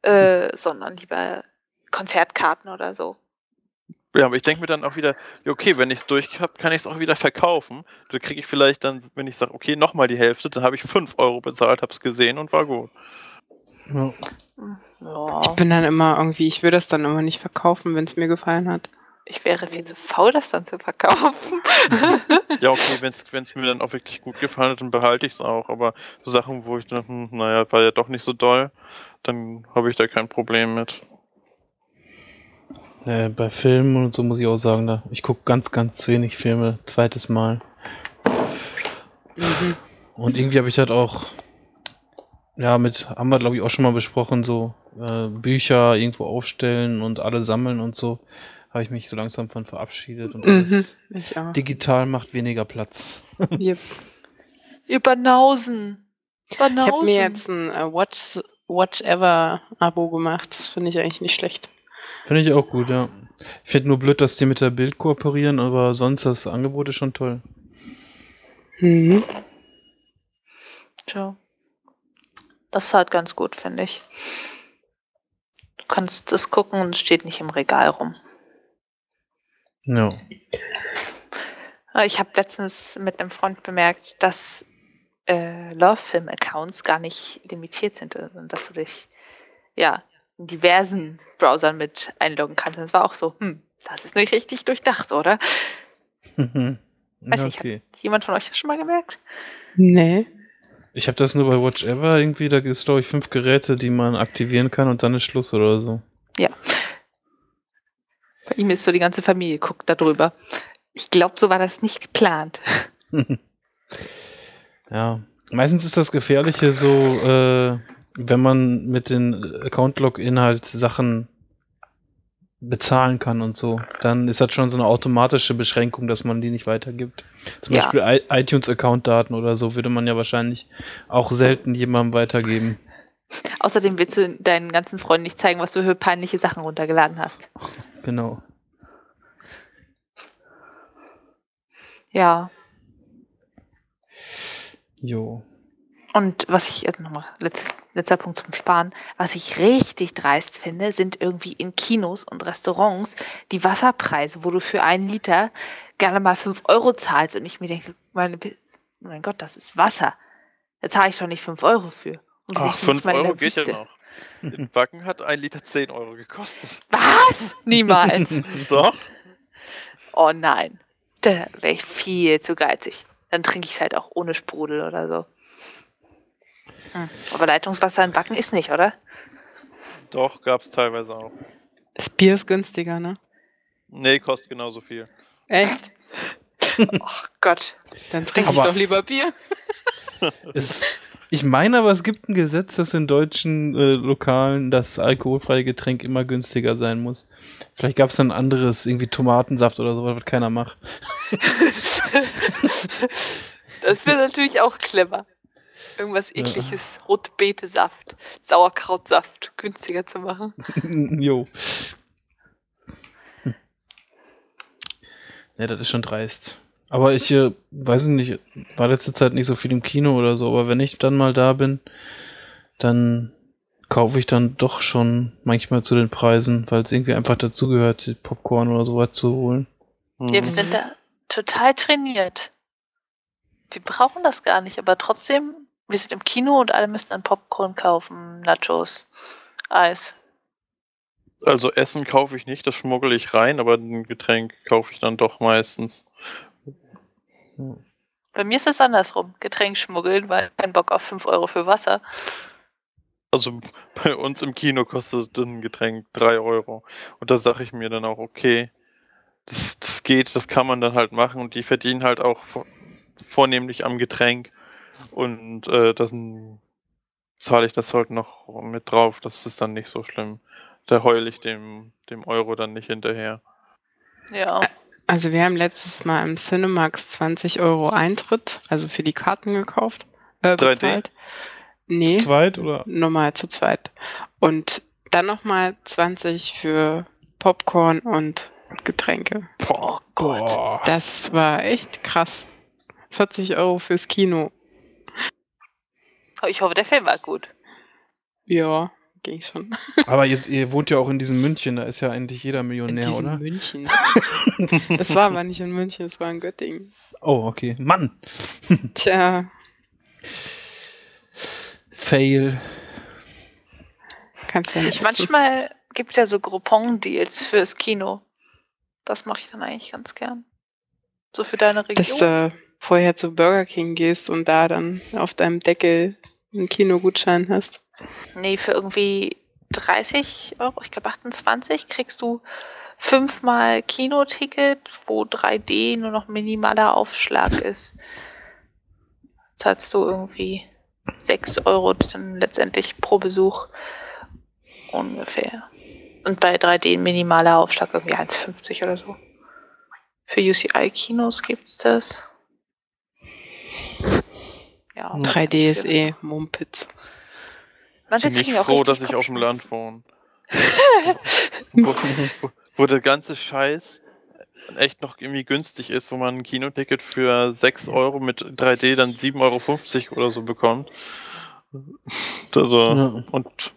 [SPEAKER 2] äh, sondern lieber Konzertkarten oder so.
[SPEAKER 3] Ja, aber ich denke mir dann auch wieder, okay, wenn ich es durch habe, kann ich es auch wieder verkaufen. Da kriege ich vielleicht dann, wenn ich sage, okay, nochmal die Hälfte, dann habe ich 5 Euro bezahlt, habe es gesehen und war gut.
[SPEAKER 1] Ja.
[SPEAKER 2] Ja.
[SPEAKER 4] Ich bin dann immer irgendwie, ich will das dann immer nicht verkaufen, wenn es mir gefallen hat.
[SPEAKER 2] Ich wäre viel zu faul, das dann zu verkaufen.
[SPEAKER 3] Ja, okay, wenn es mir dann auch wirklich gut gefallen hat, dann behalte ich es auch. Aber so Sachen, wo ich dann, hm, naja, war ja doch nicht so doll, dann habe ich da kein Problem mit.
[SPEAKER 1] Äh, bei Filmen und so muss ich auch sagen, da ich gucke ganz, ganz wenig Filme, zweites Mal.
[SPEAKER 4] Mhm.
[SPEAKER 1] Und irgendwie habe ich halt auch, ja, mit, haben wir glaube ich auch schon mal besprochen, so äh, Bücher irgendwo aufstellen und alle sammeln und so, habe ich mich so langsam von verabschiedet und alles
[SPEAKER 4] Mhm. Ich auch.
[SPEAKER 1] digital macht weniger Platz.
[SPEAKER 4] Yep.
[SPEAKER 2] Ihr Banausen. Banausen.
[SPEAKER 4] Ich habe mir jetzt ein äh, Watch, Watch Ever Abo gemacht. Das finde ich eigentlich nicht schlecht.
[SPEAKER 1] Finde ich auch gut, ja. Ich finde nur blöd, dass die mit der Bild kooperieren, aber sonst das Angebot ist schon toll.
[SPEAKER 4] Mhm.
[SPEAKER 2] Tja. Das ist halt ganz gut, finde ich. Du kannst das gucken und es steht nicht im Regal rum.
[SPEAKER 1] Ja.
[SPEAKER 2] Äh, Ich habe letztens mit einem Freund bemerkt, dass äh, Love-Film-Accounts gar nicht limitiert sind und dass du dich ja in diversen Browsern mit einloggen kannst. Und es war auch so, hm, das ist nicht richtig durchdacht, oder? Weiß
[SPEAKER 1] ja,
[SPEAKER 2] nicht,
[SPEAKER 1] okay.
[SPEAKER 2] Hat jemand von euch das schon mal gemerkt?
[SPEAKER 4] Nee.
[SPEAKER 1] Ich habe das nur bei Watch Ever irgendwie, da gibt es glaube ich fünf Geräte, die man aktivieren kann und dann ist Schluss oder so.
[SPEAKER 2] Bei ihm ist so die ganze Familie guckt da drüber. Ich glaube, so war das nicht geplant.
[SPEAKER 1] Ja. Meistens ist das Gefährliche so, äh, wenn man mit den Account-Login halt Sachen bezahlen kann und so, dann ist das schon so eine automatische Beschränkung, dass man die nicht weitergibt. Zum
[SPEAKER 2] Ja.
[SPEAKER 1] Beispiel iTunes-Account-Daten oder so würde man ja wahrscheinlich auch selten jemandem weitergeben.
[SPEAKER 2] Außerdem willst du deinen ganzen Freunden nicht zeigen, was du für peinliche Sachen runtergeladen hast.
[SPEAKER 1] Genau.
[SPEAKER 2] Ja.
[SPEAKER 1] Jo.
[SPEAKER 2] Und was ich, also nochmal, letztes, letzter Punkt zum Sparen, was ich richtig dreist finde, sind irgendwie in Kinos und Restaurants die Wasserpreise, wo du für einen Liter gerne mal fünf Euro zahlst und ich mir denke, meine, mein Gott, das ist Wasser. Da zahle ich doch nicht fünf Euro für. Und
[SPEAKER 3] Ach,
[SPEAKER 2] sind nicht
[SPEAKER 3] 5
[SPEAKER 2] mal in
[SPEAKER 3] Euro geht ja noch. In Wacken hat ein Liter 10 Euro gekostet.
[SPEAKER 2] Was? Niemals.
[SPEAKER 3] Doch?
[SPEAKER 2] oh nein. Da wäre ich viel zu geizig. Dann trinke ich es halt auch ohne Sprudel oder so. Hm. Aber Leitungswasser in Backen ist nicht, oder?
[SPEAKER 3] Doch, gab's teilweise auch.
[SPEAKER 4] Das Bier ist günstiger, ne?
[SPEAKER 3] Nee, kostet genauso viel.
[SPEAKER 4] Echt?
[SPEAKER 2] Ach Gott.
[SPEAKER 4] Dann trinke ich doch lieber Bier.
[SPEAKER 1] Es, ich meine aber, es gibt ein Gesetz, dass in deutschen äh, Lokalen das alkoholfreie Getränk immer günstiger sein muss. Vielleicht gab es dann anderes, irgendwie Tomatensaft oder so, was keiner macht.
[SPEAKER 2] Das wäre natürlich auch clever. Irgendwas
[SPEAKER 1] Ja.
[SPEAKER 2] ekliges, Rotbetesaft, Sauerkrautsaft günstiger zu machen.
[SPEAKER 1] jo. Hm. Ja, das ist schon dreist. Aber ich äh, weiß nicht, war letzte Zeit nicht so viel im Kino oder so, aber wenn ich dann mal da bin, dann kaufe ich dann doch schon manchmal zu den Preisen, weil es irgendwie einfach dazugehört, Popcorn oder sowas zu holen.
[SPEAKER 2] Ja, wir
[SPEAKER 3] Mhm.
[SPEAKER 2] sind da total trainiert. Wir brauchen das gar nicht, aber trotzdem, wir sind im Kino und alle müssen dann Popcorn kaufen, Nachos, Eis.
[SPEAKER 3] Also Essen kaufe ich nicht, das schmuggle ich rein, aber ein Getränk kaufe ich dann doch meistens.
[SPEAKER 2] Bei mir ist es andersrum. Getränk schmuggeln, weil kein Bock auf 5 Euro für Wasser.
[SPEAKER 3] Also bei uns im Kino kostet ein Getränk 3 Euro. Und da sage ich mir dann auch, okay, das, das geht, das kann man dann halt machen und die verdienen halt auch vor, vornehmlich am Getränk. Und äh, dann zahle ich das halt noch mit drauf. Das ist dann nicht so schlimm. Da heule ich dem, dem Euro dann nicht hinterher.
[SPEAKER 2] Ja.
[SPEAKER 4] Also wir haben letztes Mal im Cinemax 20 Euro Eintritt, also für die Karten gekauft. Äh,
[SPEAKER 3] 3D?
[SPEAKER 4] bezahlt. Nee,
[SPEAKER 1] Zweit oder?
[SPEAKER 4] normal zu zweit. Und dann nochmal 20 für Popcorn und Getränke.
[SPEAKER 3] Boah,
[SPEAKER 1] Boah.
[SPEAKER 4] Das war echt krass. 40 Euro fürs Kino.
[SPEAKER 2] Ich hoffe, der Film war gut.
[SPEAKER 4] Ja, ging schon.
[SPEAKER 1] Aber jetzt, ihr wohnt ja auch in diesem München, da ist ja eigentlich jeder
[SPEAKER 4] In
[SPEAKER 1] Millionär,
[SPEAKER 4] diesem
[SPEAKER 1] oder?
[SPEAKER 4] München. Das war aber nicht in München, das war in Göttingen.
[SPEAKER 1] Oh, okay. Mann!
[SPEAKER 4] Tja,
[SPEAKER 1] Fail.
[SPEAKER 4] kannst ja nicht.
[SPEAKER 2] Manchmal gibt es ja so Groupon-Deals fürs Kino. Das mache ich dann eigentlich ganz gern. So für deine Region.
[SPEAKER 4] Dass du vorher zu Burger King gehst und da dann auf deinem Deckel einen Kinogutschein hast.
[SPEAKER 2] Nee, für irgendwie 30 Euro, ich glaube 28, kriegst du fünfmal Kinoticket, wo 3D nur noch minimaler Aufschlag ist. Zahlst du irgendwie 6 Euro dann letztendlich pro Besuch ungefähr. Und bei 3D minimaler Aufschlag irgendwie 1,50 oder so. Für UCI-Kinos gibt's das. Ja,
[SPEAKER 1] Hm.
[SPEAKER 4] 3D ist
[SPEAKER 2] für
[SPEAKER 4] eh Mumpitz.
[SPEAKER 2] Manche
[SPEAKER 3] Bin ich froh, dass ich auf dem Land wohne. wo, wo, wo der ganze Scheiß echt noch irgendwie günstig ist, wo man ein Kinoticket für 6 Euro mit 3D dann 7,50 Euro oder so bekommt. Also,
[SPEAKER 1] Ja.
[SPEAKER 3] und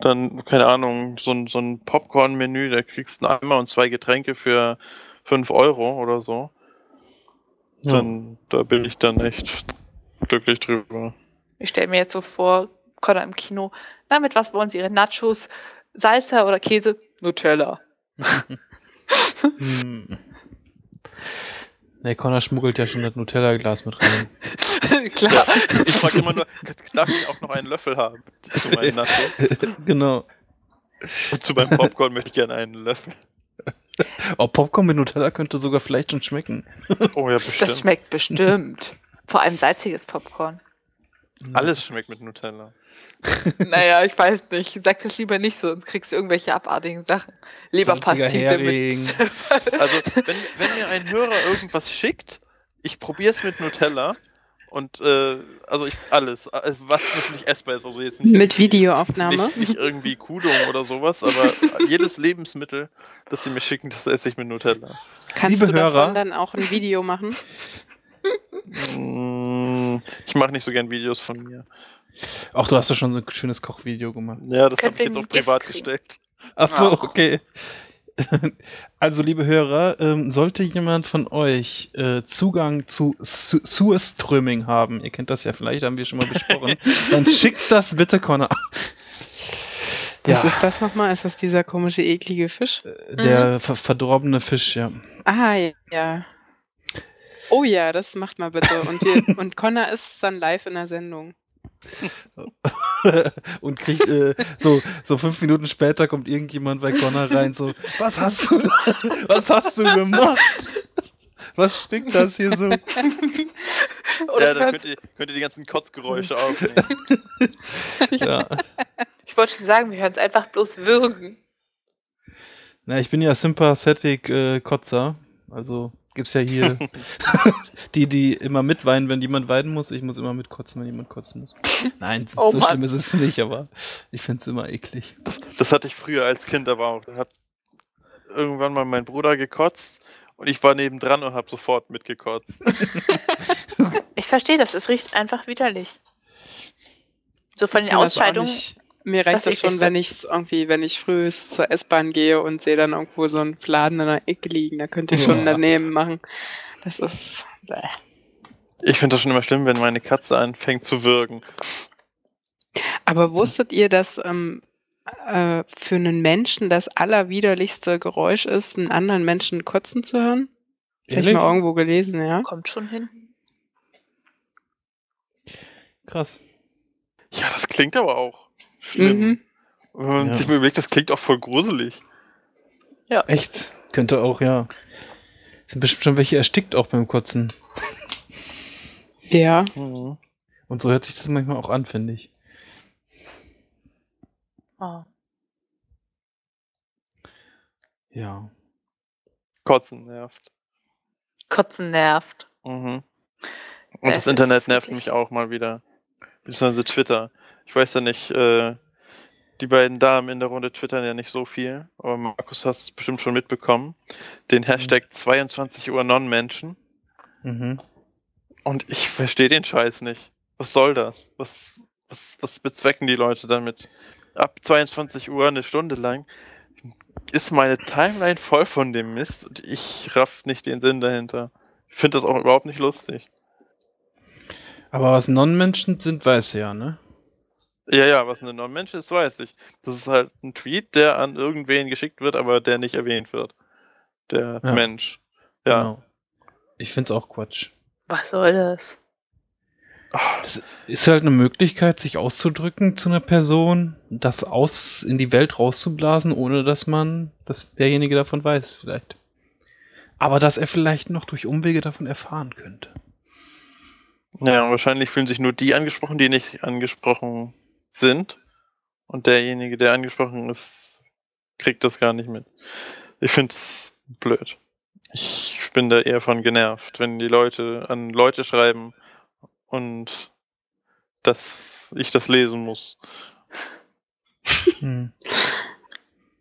[SPEAKER 3] dann, keine Ahnung, so ein, so ein Popcorn-Menü, da kriegst du einen Eimer und zwei Getränke für 5 Euro oder so.
[SPEAKER 1] Ja.
[SPEAKER 3] Dann, da bin ich dann echt glücklich drüber.
[SPEAKER 2] Ich stelle mir jetzt so vor, Connor im Kino, na, mit was wollen Sie Ihre Nachos? Salsa oder Käse? Nutella.
[SPEAKER 1] Hm. Nee, Connor schmuggelt ja schon das Nutella-Glas mit rein.
[SPEAKER 2] Klar.
[SPEAKER 3] Ich frage immer nur, darf ich auch noch einen Löffel haben zu meinen Nachos?
[SPEAKER 1] genau.
[SPEAKER 3] Und zu meinem Popcorn möchte ich gerne einen Löffel.
[SPEAKER 1] Oh, Popcorn mit Nutella könnte sogar vielleicht schon schmecken.
[SPEAKER 3] Oh ja, bestimmt.
[SPEAKER 2] Das schmeckt bestimmt. Vor allem salziges Popcorn.
[SPEAKER 3] Alles schmeckt mit Nutella.
[SPEAKER 2] Naja, ich weiß nicht. Sag das lieber nicht so, sonst kriegst du irgendwelche abartigen Sachen. Leberpastete
[SPEAKER 1] Salziger
[SPEAKER 2] mit.
[SPEAKER 3] Also, wenn, wenn mir ein Hörer irgendwas schickt, ich probiere es mit Nutella und äh, also ich alles, äh, was natürlich essbar ist, also jetzt nicht,
[SPEAKER 4] Mit Videoaufnahme.
[SPEAKER 3] nicht, nicht irgendwie Kudung oder sowas, aber jedes Lebensmittel, das sie mir schicken, das esse ich mit Nutella.
[SPEAKER 4] Kannst
[SPEAKER 1] Liebe
[SPEAKER 4] du davon
[SPEAKER 1] Hörer.
[SPEAKER 4] dann auch ein Video machen?
[SPEAKER 3] Mm, Ich mache nicht so gern Videos von mir.
[SPEAKER 1] Auch du hast ja schon so ein schönes Kochvideo gemacht.
[SPEAKER 3] Ja, das habe ich jetzt auf privat
[SPEAKER 2] kriegen?
[SPEAKER 3] gestellt.
[SPEAKER 1] Ach so, okay. Also, liebe Hörer, ähm, sollte jemand von euch äh, Zugang zu Su Surströmming haben, ihr kennt das ja vielleicht, haben wir schon mal besprochen, dann schickt das bitte Connor.
[SPEAKER 4] Was
[SPEAKER 1] Ja,
[SPEAKER 4] ist das nochmal? Ist das dieser komische, eklige Fisch?
[SPEAKER 1] der ver verdorbene Fisch, ja.
[SPEAKER 4] Ah, ja. Oh ja, das macht mal bitte. Und, wir, und Connor ist dann live in der Sendung.
[SPEAKER 1] Und kriegt äh, so, so fünf Minuten später kommt irgendjemand bei Connor rein, so, was hast du, da- was hast du gemacht? Was stinkt das hier so?
[SPEAKER 2] Oder
[SPEAKER 3] ja, da könnt ihr, könnt ihr die ganzen Kotzgeräusche aufnehmen.
[SPEAKER 1] Ja.
[SPEAKER 2] ich wollte schon sagen, wir hören es einfach bloß würgen.
[SPEAKER 1] Na, ich bin ja Sympathetic äh, Kotzer. Also gibt's ja hier die, die immer mitweinen, wenn jemand weinen muss. Ich muss immer mitkotzen, wenn jemand kotzen muss. Nein,
[SPEAKER 2] Oh
[SPEAKER 1] so
[SPEAKER 2] Mann.
[SPEAKER 1] schlimm ist es nicht, aber ich find's immer eklig.
[SPEAKER 3] Das hatte ich früher als Kind aber auch. Da hat irgendwann mal mein Bruder gekotzt und ich war nebendran und habe sofort mitgekotzt.
[SPEAKER 2] Ich verstehe das, es riecht einfach widerlich. So von den
[SPEAKER 4] das
[SPEAKER 2] Ausscheidungen.
[SPEAKER 4] nicht. Mir reicht das schon, wenn ich irgendwie, wenn ich früh zur S-Bahn gehe und sehe dann irgendwo so einen Fladen in der Ecke liegen, da könnte ich schon
[SPEAKER 1] Ja.
[SPEAKER 4] daneben machen. Das ist. Bäh.
[SPEAKER 3] Ich finde das schon immer schlimm, wenn meine Katze anfängt zu würgen.
[SPEAKER 4] Aber wusstet ihr, dass ähm, äh, für einen Menschen das allerwiderlichste Geräusch ist, einen anderen Menschen kotzen zu hören? Vielleicht mal irgendwo gelesen, ja.
[SPEAKER 2] Kommt schon hin.
[SPEAKER 1] Krass.
[SPEAKER 3] Ja, das klingt aber auch schlimm.
[SPEAKER 4] Mhm.
[SPEAKER 3] Man
[SPEAKER 1] Ja.
[SPEAKER 3] sich mal überlegt, das klingt auch voll gruselig.
[SPEAKER 1] Echt? Könnte auch, ja. Sind bestimmt schon welche erstickt auch beim Kotzen.
[SPEAKER 4] Ja.
[SPEAKER 3] Mhm.
[SPEAKER 1] Und so hört sich das manchmal auch an, finde ich.
[SPEAKER 2] Oh.
[SPEAKER 1] Ja.
[SPEAKER 3] Kotzen nervt.
[SPEAKER 2] Kotzen nervt.
[SPEAKER 3] Mhm. Und
[SPEAKER 2] Es
[SPEAKER 3] das Internet nervt
[SPEAKER 2] wirklich-
[SPEAKER 3] mich auch mal wieder. Beziehungsweise Twitter. Ich weiß ja nicht, äh, die beiden Damen in der Runde twittern ja nicht so viel, aber Markus hat es bestimmt schon mitbekommen. Den Hashtag 22 Uhr Non-Menschen.
[SPEAKER 1] Mhm.
[SPEAKER 3] Und ich verstehe den Scheiß nicht. Was soll das? Was, was, was bezwecken die Leute damit? Ab 22 Uhr, eine Stunde lang, ist meine Timeline voll von dem Mist und ich raff nicht den Sinn dahinter. Ich finde das auch überhaupt nicht lustig.
[SPEAKER 1] Aber was Non-Menschen sind, weiß ja, ne?
[SPEAKER 3] Ja, ja, was ein Non-Mensch ist, weiß ich. Das ist halt ein Tweet, der an irgendwen geschickt wird, aber der nicht erwähnt wird. der
[SPEAKER 1] Ja.
[SPEAKER 3] Mensch. Ja.
[SPEAKER 1] Genau. Ich finde es auch Quatsch.
[SPEAKER 2] Was soll das?
[SPEAKER 1] Es ist halt eine Möglichkeit, sich auszudrücken zu einer Person, das aus in die Welt rauszublasen, ohne dass man, dass derjenige davon weiß, vielleicht. Aber dass er vielleicht noch durch Umwege davon erfahren könnte.
[SPEAKER 3] Ja, wahrscheinlich fühlen sich nur die angesprochen, die nicht angesprochen sind. Und derjenige, der angesprochen ist, kriegt das gar nicht mit. Ich find's blöd. Ich bin da eher von genervt, wenn die Leute an Leute schreiben und dass ich das lesen muss.
[SPEAKER 1] Hm.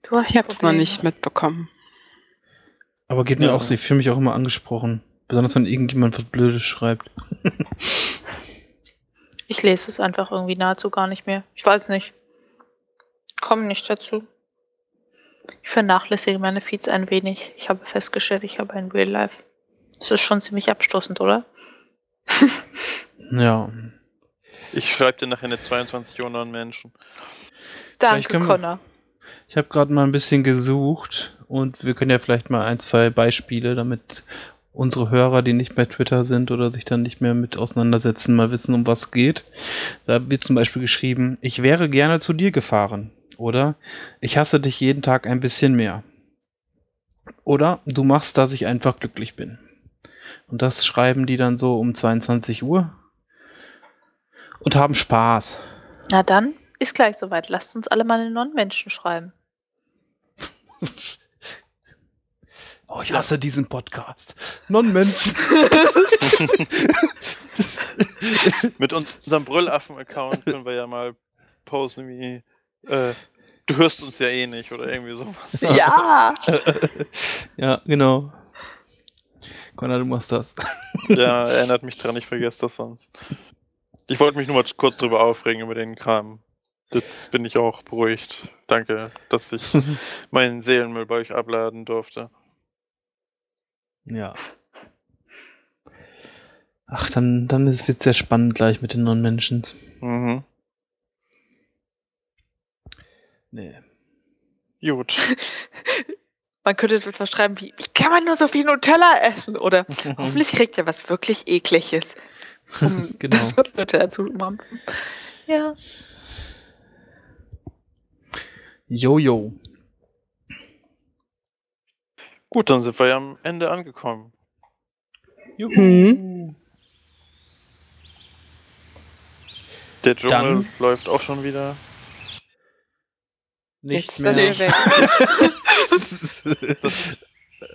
[SPEAKER 2] Du hast
[SPEAKER 4] Ich habe es noch nicht mitbekommen.
[SPEAKER 1] Aber geht mir
[SPEAKER 3] Ja.
[SPEAKER 1] auch so, ich fühle mich auch immer angesprochen. Besonders wenn irgendjemand was Blödes schreibt.
[SPEAKER 2] Ich lese es einfach irgendwie nahezu gar nicht mehr. Ich weiß nicht. Komme nicht dazu. Ich vernachlässige meine Feeds ein wenig. Ich habe festgestellt, ich habe ein Real Life. Das ist schon ziemlich abstoßend, oder?
[SPEAKER 1] Ja.
[SPEAKER 3] Ich schreibe dir nachher eine 22 Uhr neuen Menschen.
[SPEAKER 2] Danke, Connor.
[SPEAKER 1] Ich habe gerade mal ein bisschen gesucht und wir können ja vielleicht mal ein, zwei Beispiele, damit unsere Hörer, die nicht bei Twitter sind oder sich dann nicht mehr mit auseinandersetzen, mal wissen, um was geht. Da wird zum Beispiel geschrieben, ich wäre gerne zu dir gefahren. Oder ich hasse dich jeden Tag ein bisschen mehr. Oder du machst, dass ich einfach glücklich bin. Und das schreiben die dann so um 22 Uhr und haben Spaß.
[SPEAKER 2] Na dann, ist gleich soweit. Lasst uns alle mal einen Non-Menschen schreiben.
[SPEAKER 1] Oh, ich hasse diesen Podcast. Non-Menschen.
[SPEAKER 3] Mit unserem Brüllaffen-Account können wir ja mal posten wie, äh, du hörst uns ja eh nicht oder irgendwie sowas.
[SPEAKER 2] ja!
[SPEAKER 1] ja, genau. Konrad, du machst das.
[SPEAKER 3] Ja, erinnert mich dran, ich vergesse das sonst. Ich wollte mich nur mal kurz drüber aufregen über den Kram. Jetzt bin ich auch beruhigt. Danke, dass ich meinen Seelenmüll bei euch abladen durfte.
[SPEAKER 1] Ja. Ach, dann, dann ist, wird sehr spannend gleich mit den Non-Menschen.
[SPEAKER 3] Mhm.
[SPEAKER 1] Nee.
[SPEAKER 3] Gut.
[SPEAKER 2] Man könnte jetzt etwas schreiben wie, wie kann man nur so viel Nutella essen? Oder hoffentlich kriegt er was wirklich ekliges. Um
[SPEAKER 1] genau.
[SPEAKER 2] das Nutella zu mampfen. Ja.
[SPEAKER 1] Jojo.
[SPEAKER 3] Gut, dann sind wir ja am Ende angekommen.
[SPEAKER 1] Juhu.
[SPEAKER 4] Mhm.
[SPEAKER 3] Der Dschungel
[SPEAKER 1] Dann-
[SPEAKER 3] läuft auch schon wieder.
[SPEAKER 1] Nicht
[SPEAKER 4] Jetzt
[SPEAKER 1] mehr.
[SPEAKER 3] Das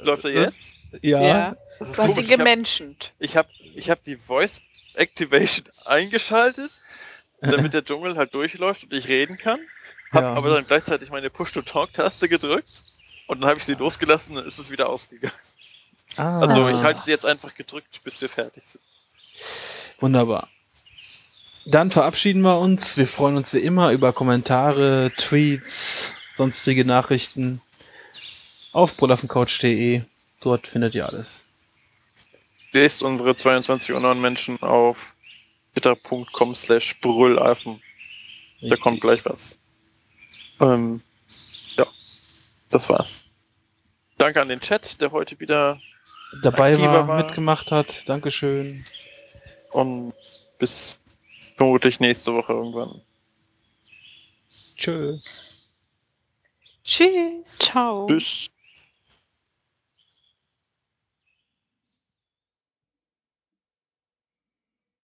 [SPEAKER 3] läuft er jetzt?
[SPEAKER 1] Ja.
[SPEAKER 4] Ja.
[SPEAKER 2] Du hast ihn gemenschent.
[SPEAKER 3] Ich habe ich hab die Voice Activation eingeschaltet, damit der Dschungel halt durchläuft und ich reden kann. Hab
[SPEAKER 1] Ja.
[SPEAKER 3] aber dann gleichzeitig meine Push-to-Talk-Taste gedrückt und dann habe ich sie losgelassen und dann ist es wieder ausgegangen.
[SPEAKER 1] Ah,
[SPEAKER 3] Also
[SPEAKER 2] Ah.
[SPEAKER 3] ich halte sie jetzt einfach gedrückt, bis wir fertig sind.
[SPEAKER 1] Wunderbar. Dann verabschieden wir uns. Wir freuen uns wie immer über Kommentare, Tweets, sonstige Nachrichten auf brüllaffencouch.de. Dort findet ihr alles.
[SPEAKER 3] Lest unsere 22 Uhr neuen Menschen auf twitter.com slash brüllaffen. Da kommt gleich was. Ähm, das war's. Danke an den Chat, der heute wieder
[SPEAKER 1] dabei war,
[SPEAKER 3] war.
[SPEAKER 1] mitgemacht hat. Dankeschön.
[SPEAKER 3] und bis vermutlich nächste Woche irgendwann.
[SPEAKER 1] Tschö.
[SPEAKER 2] Tschüss.
[SPEAKER 4] Ciao.
[SPEAKER 3] Tschüss.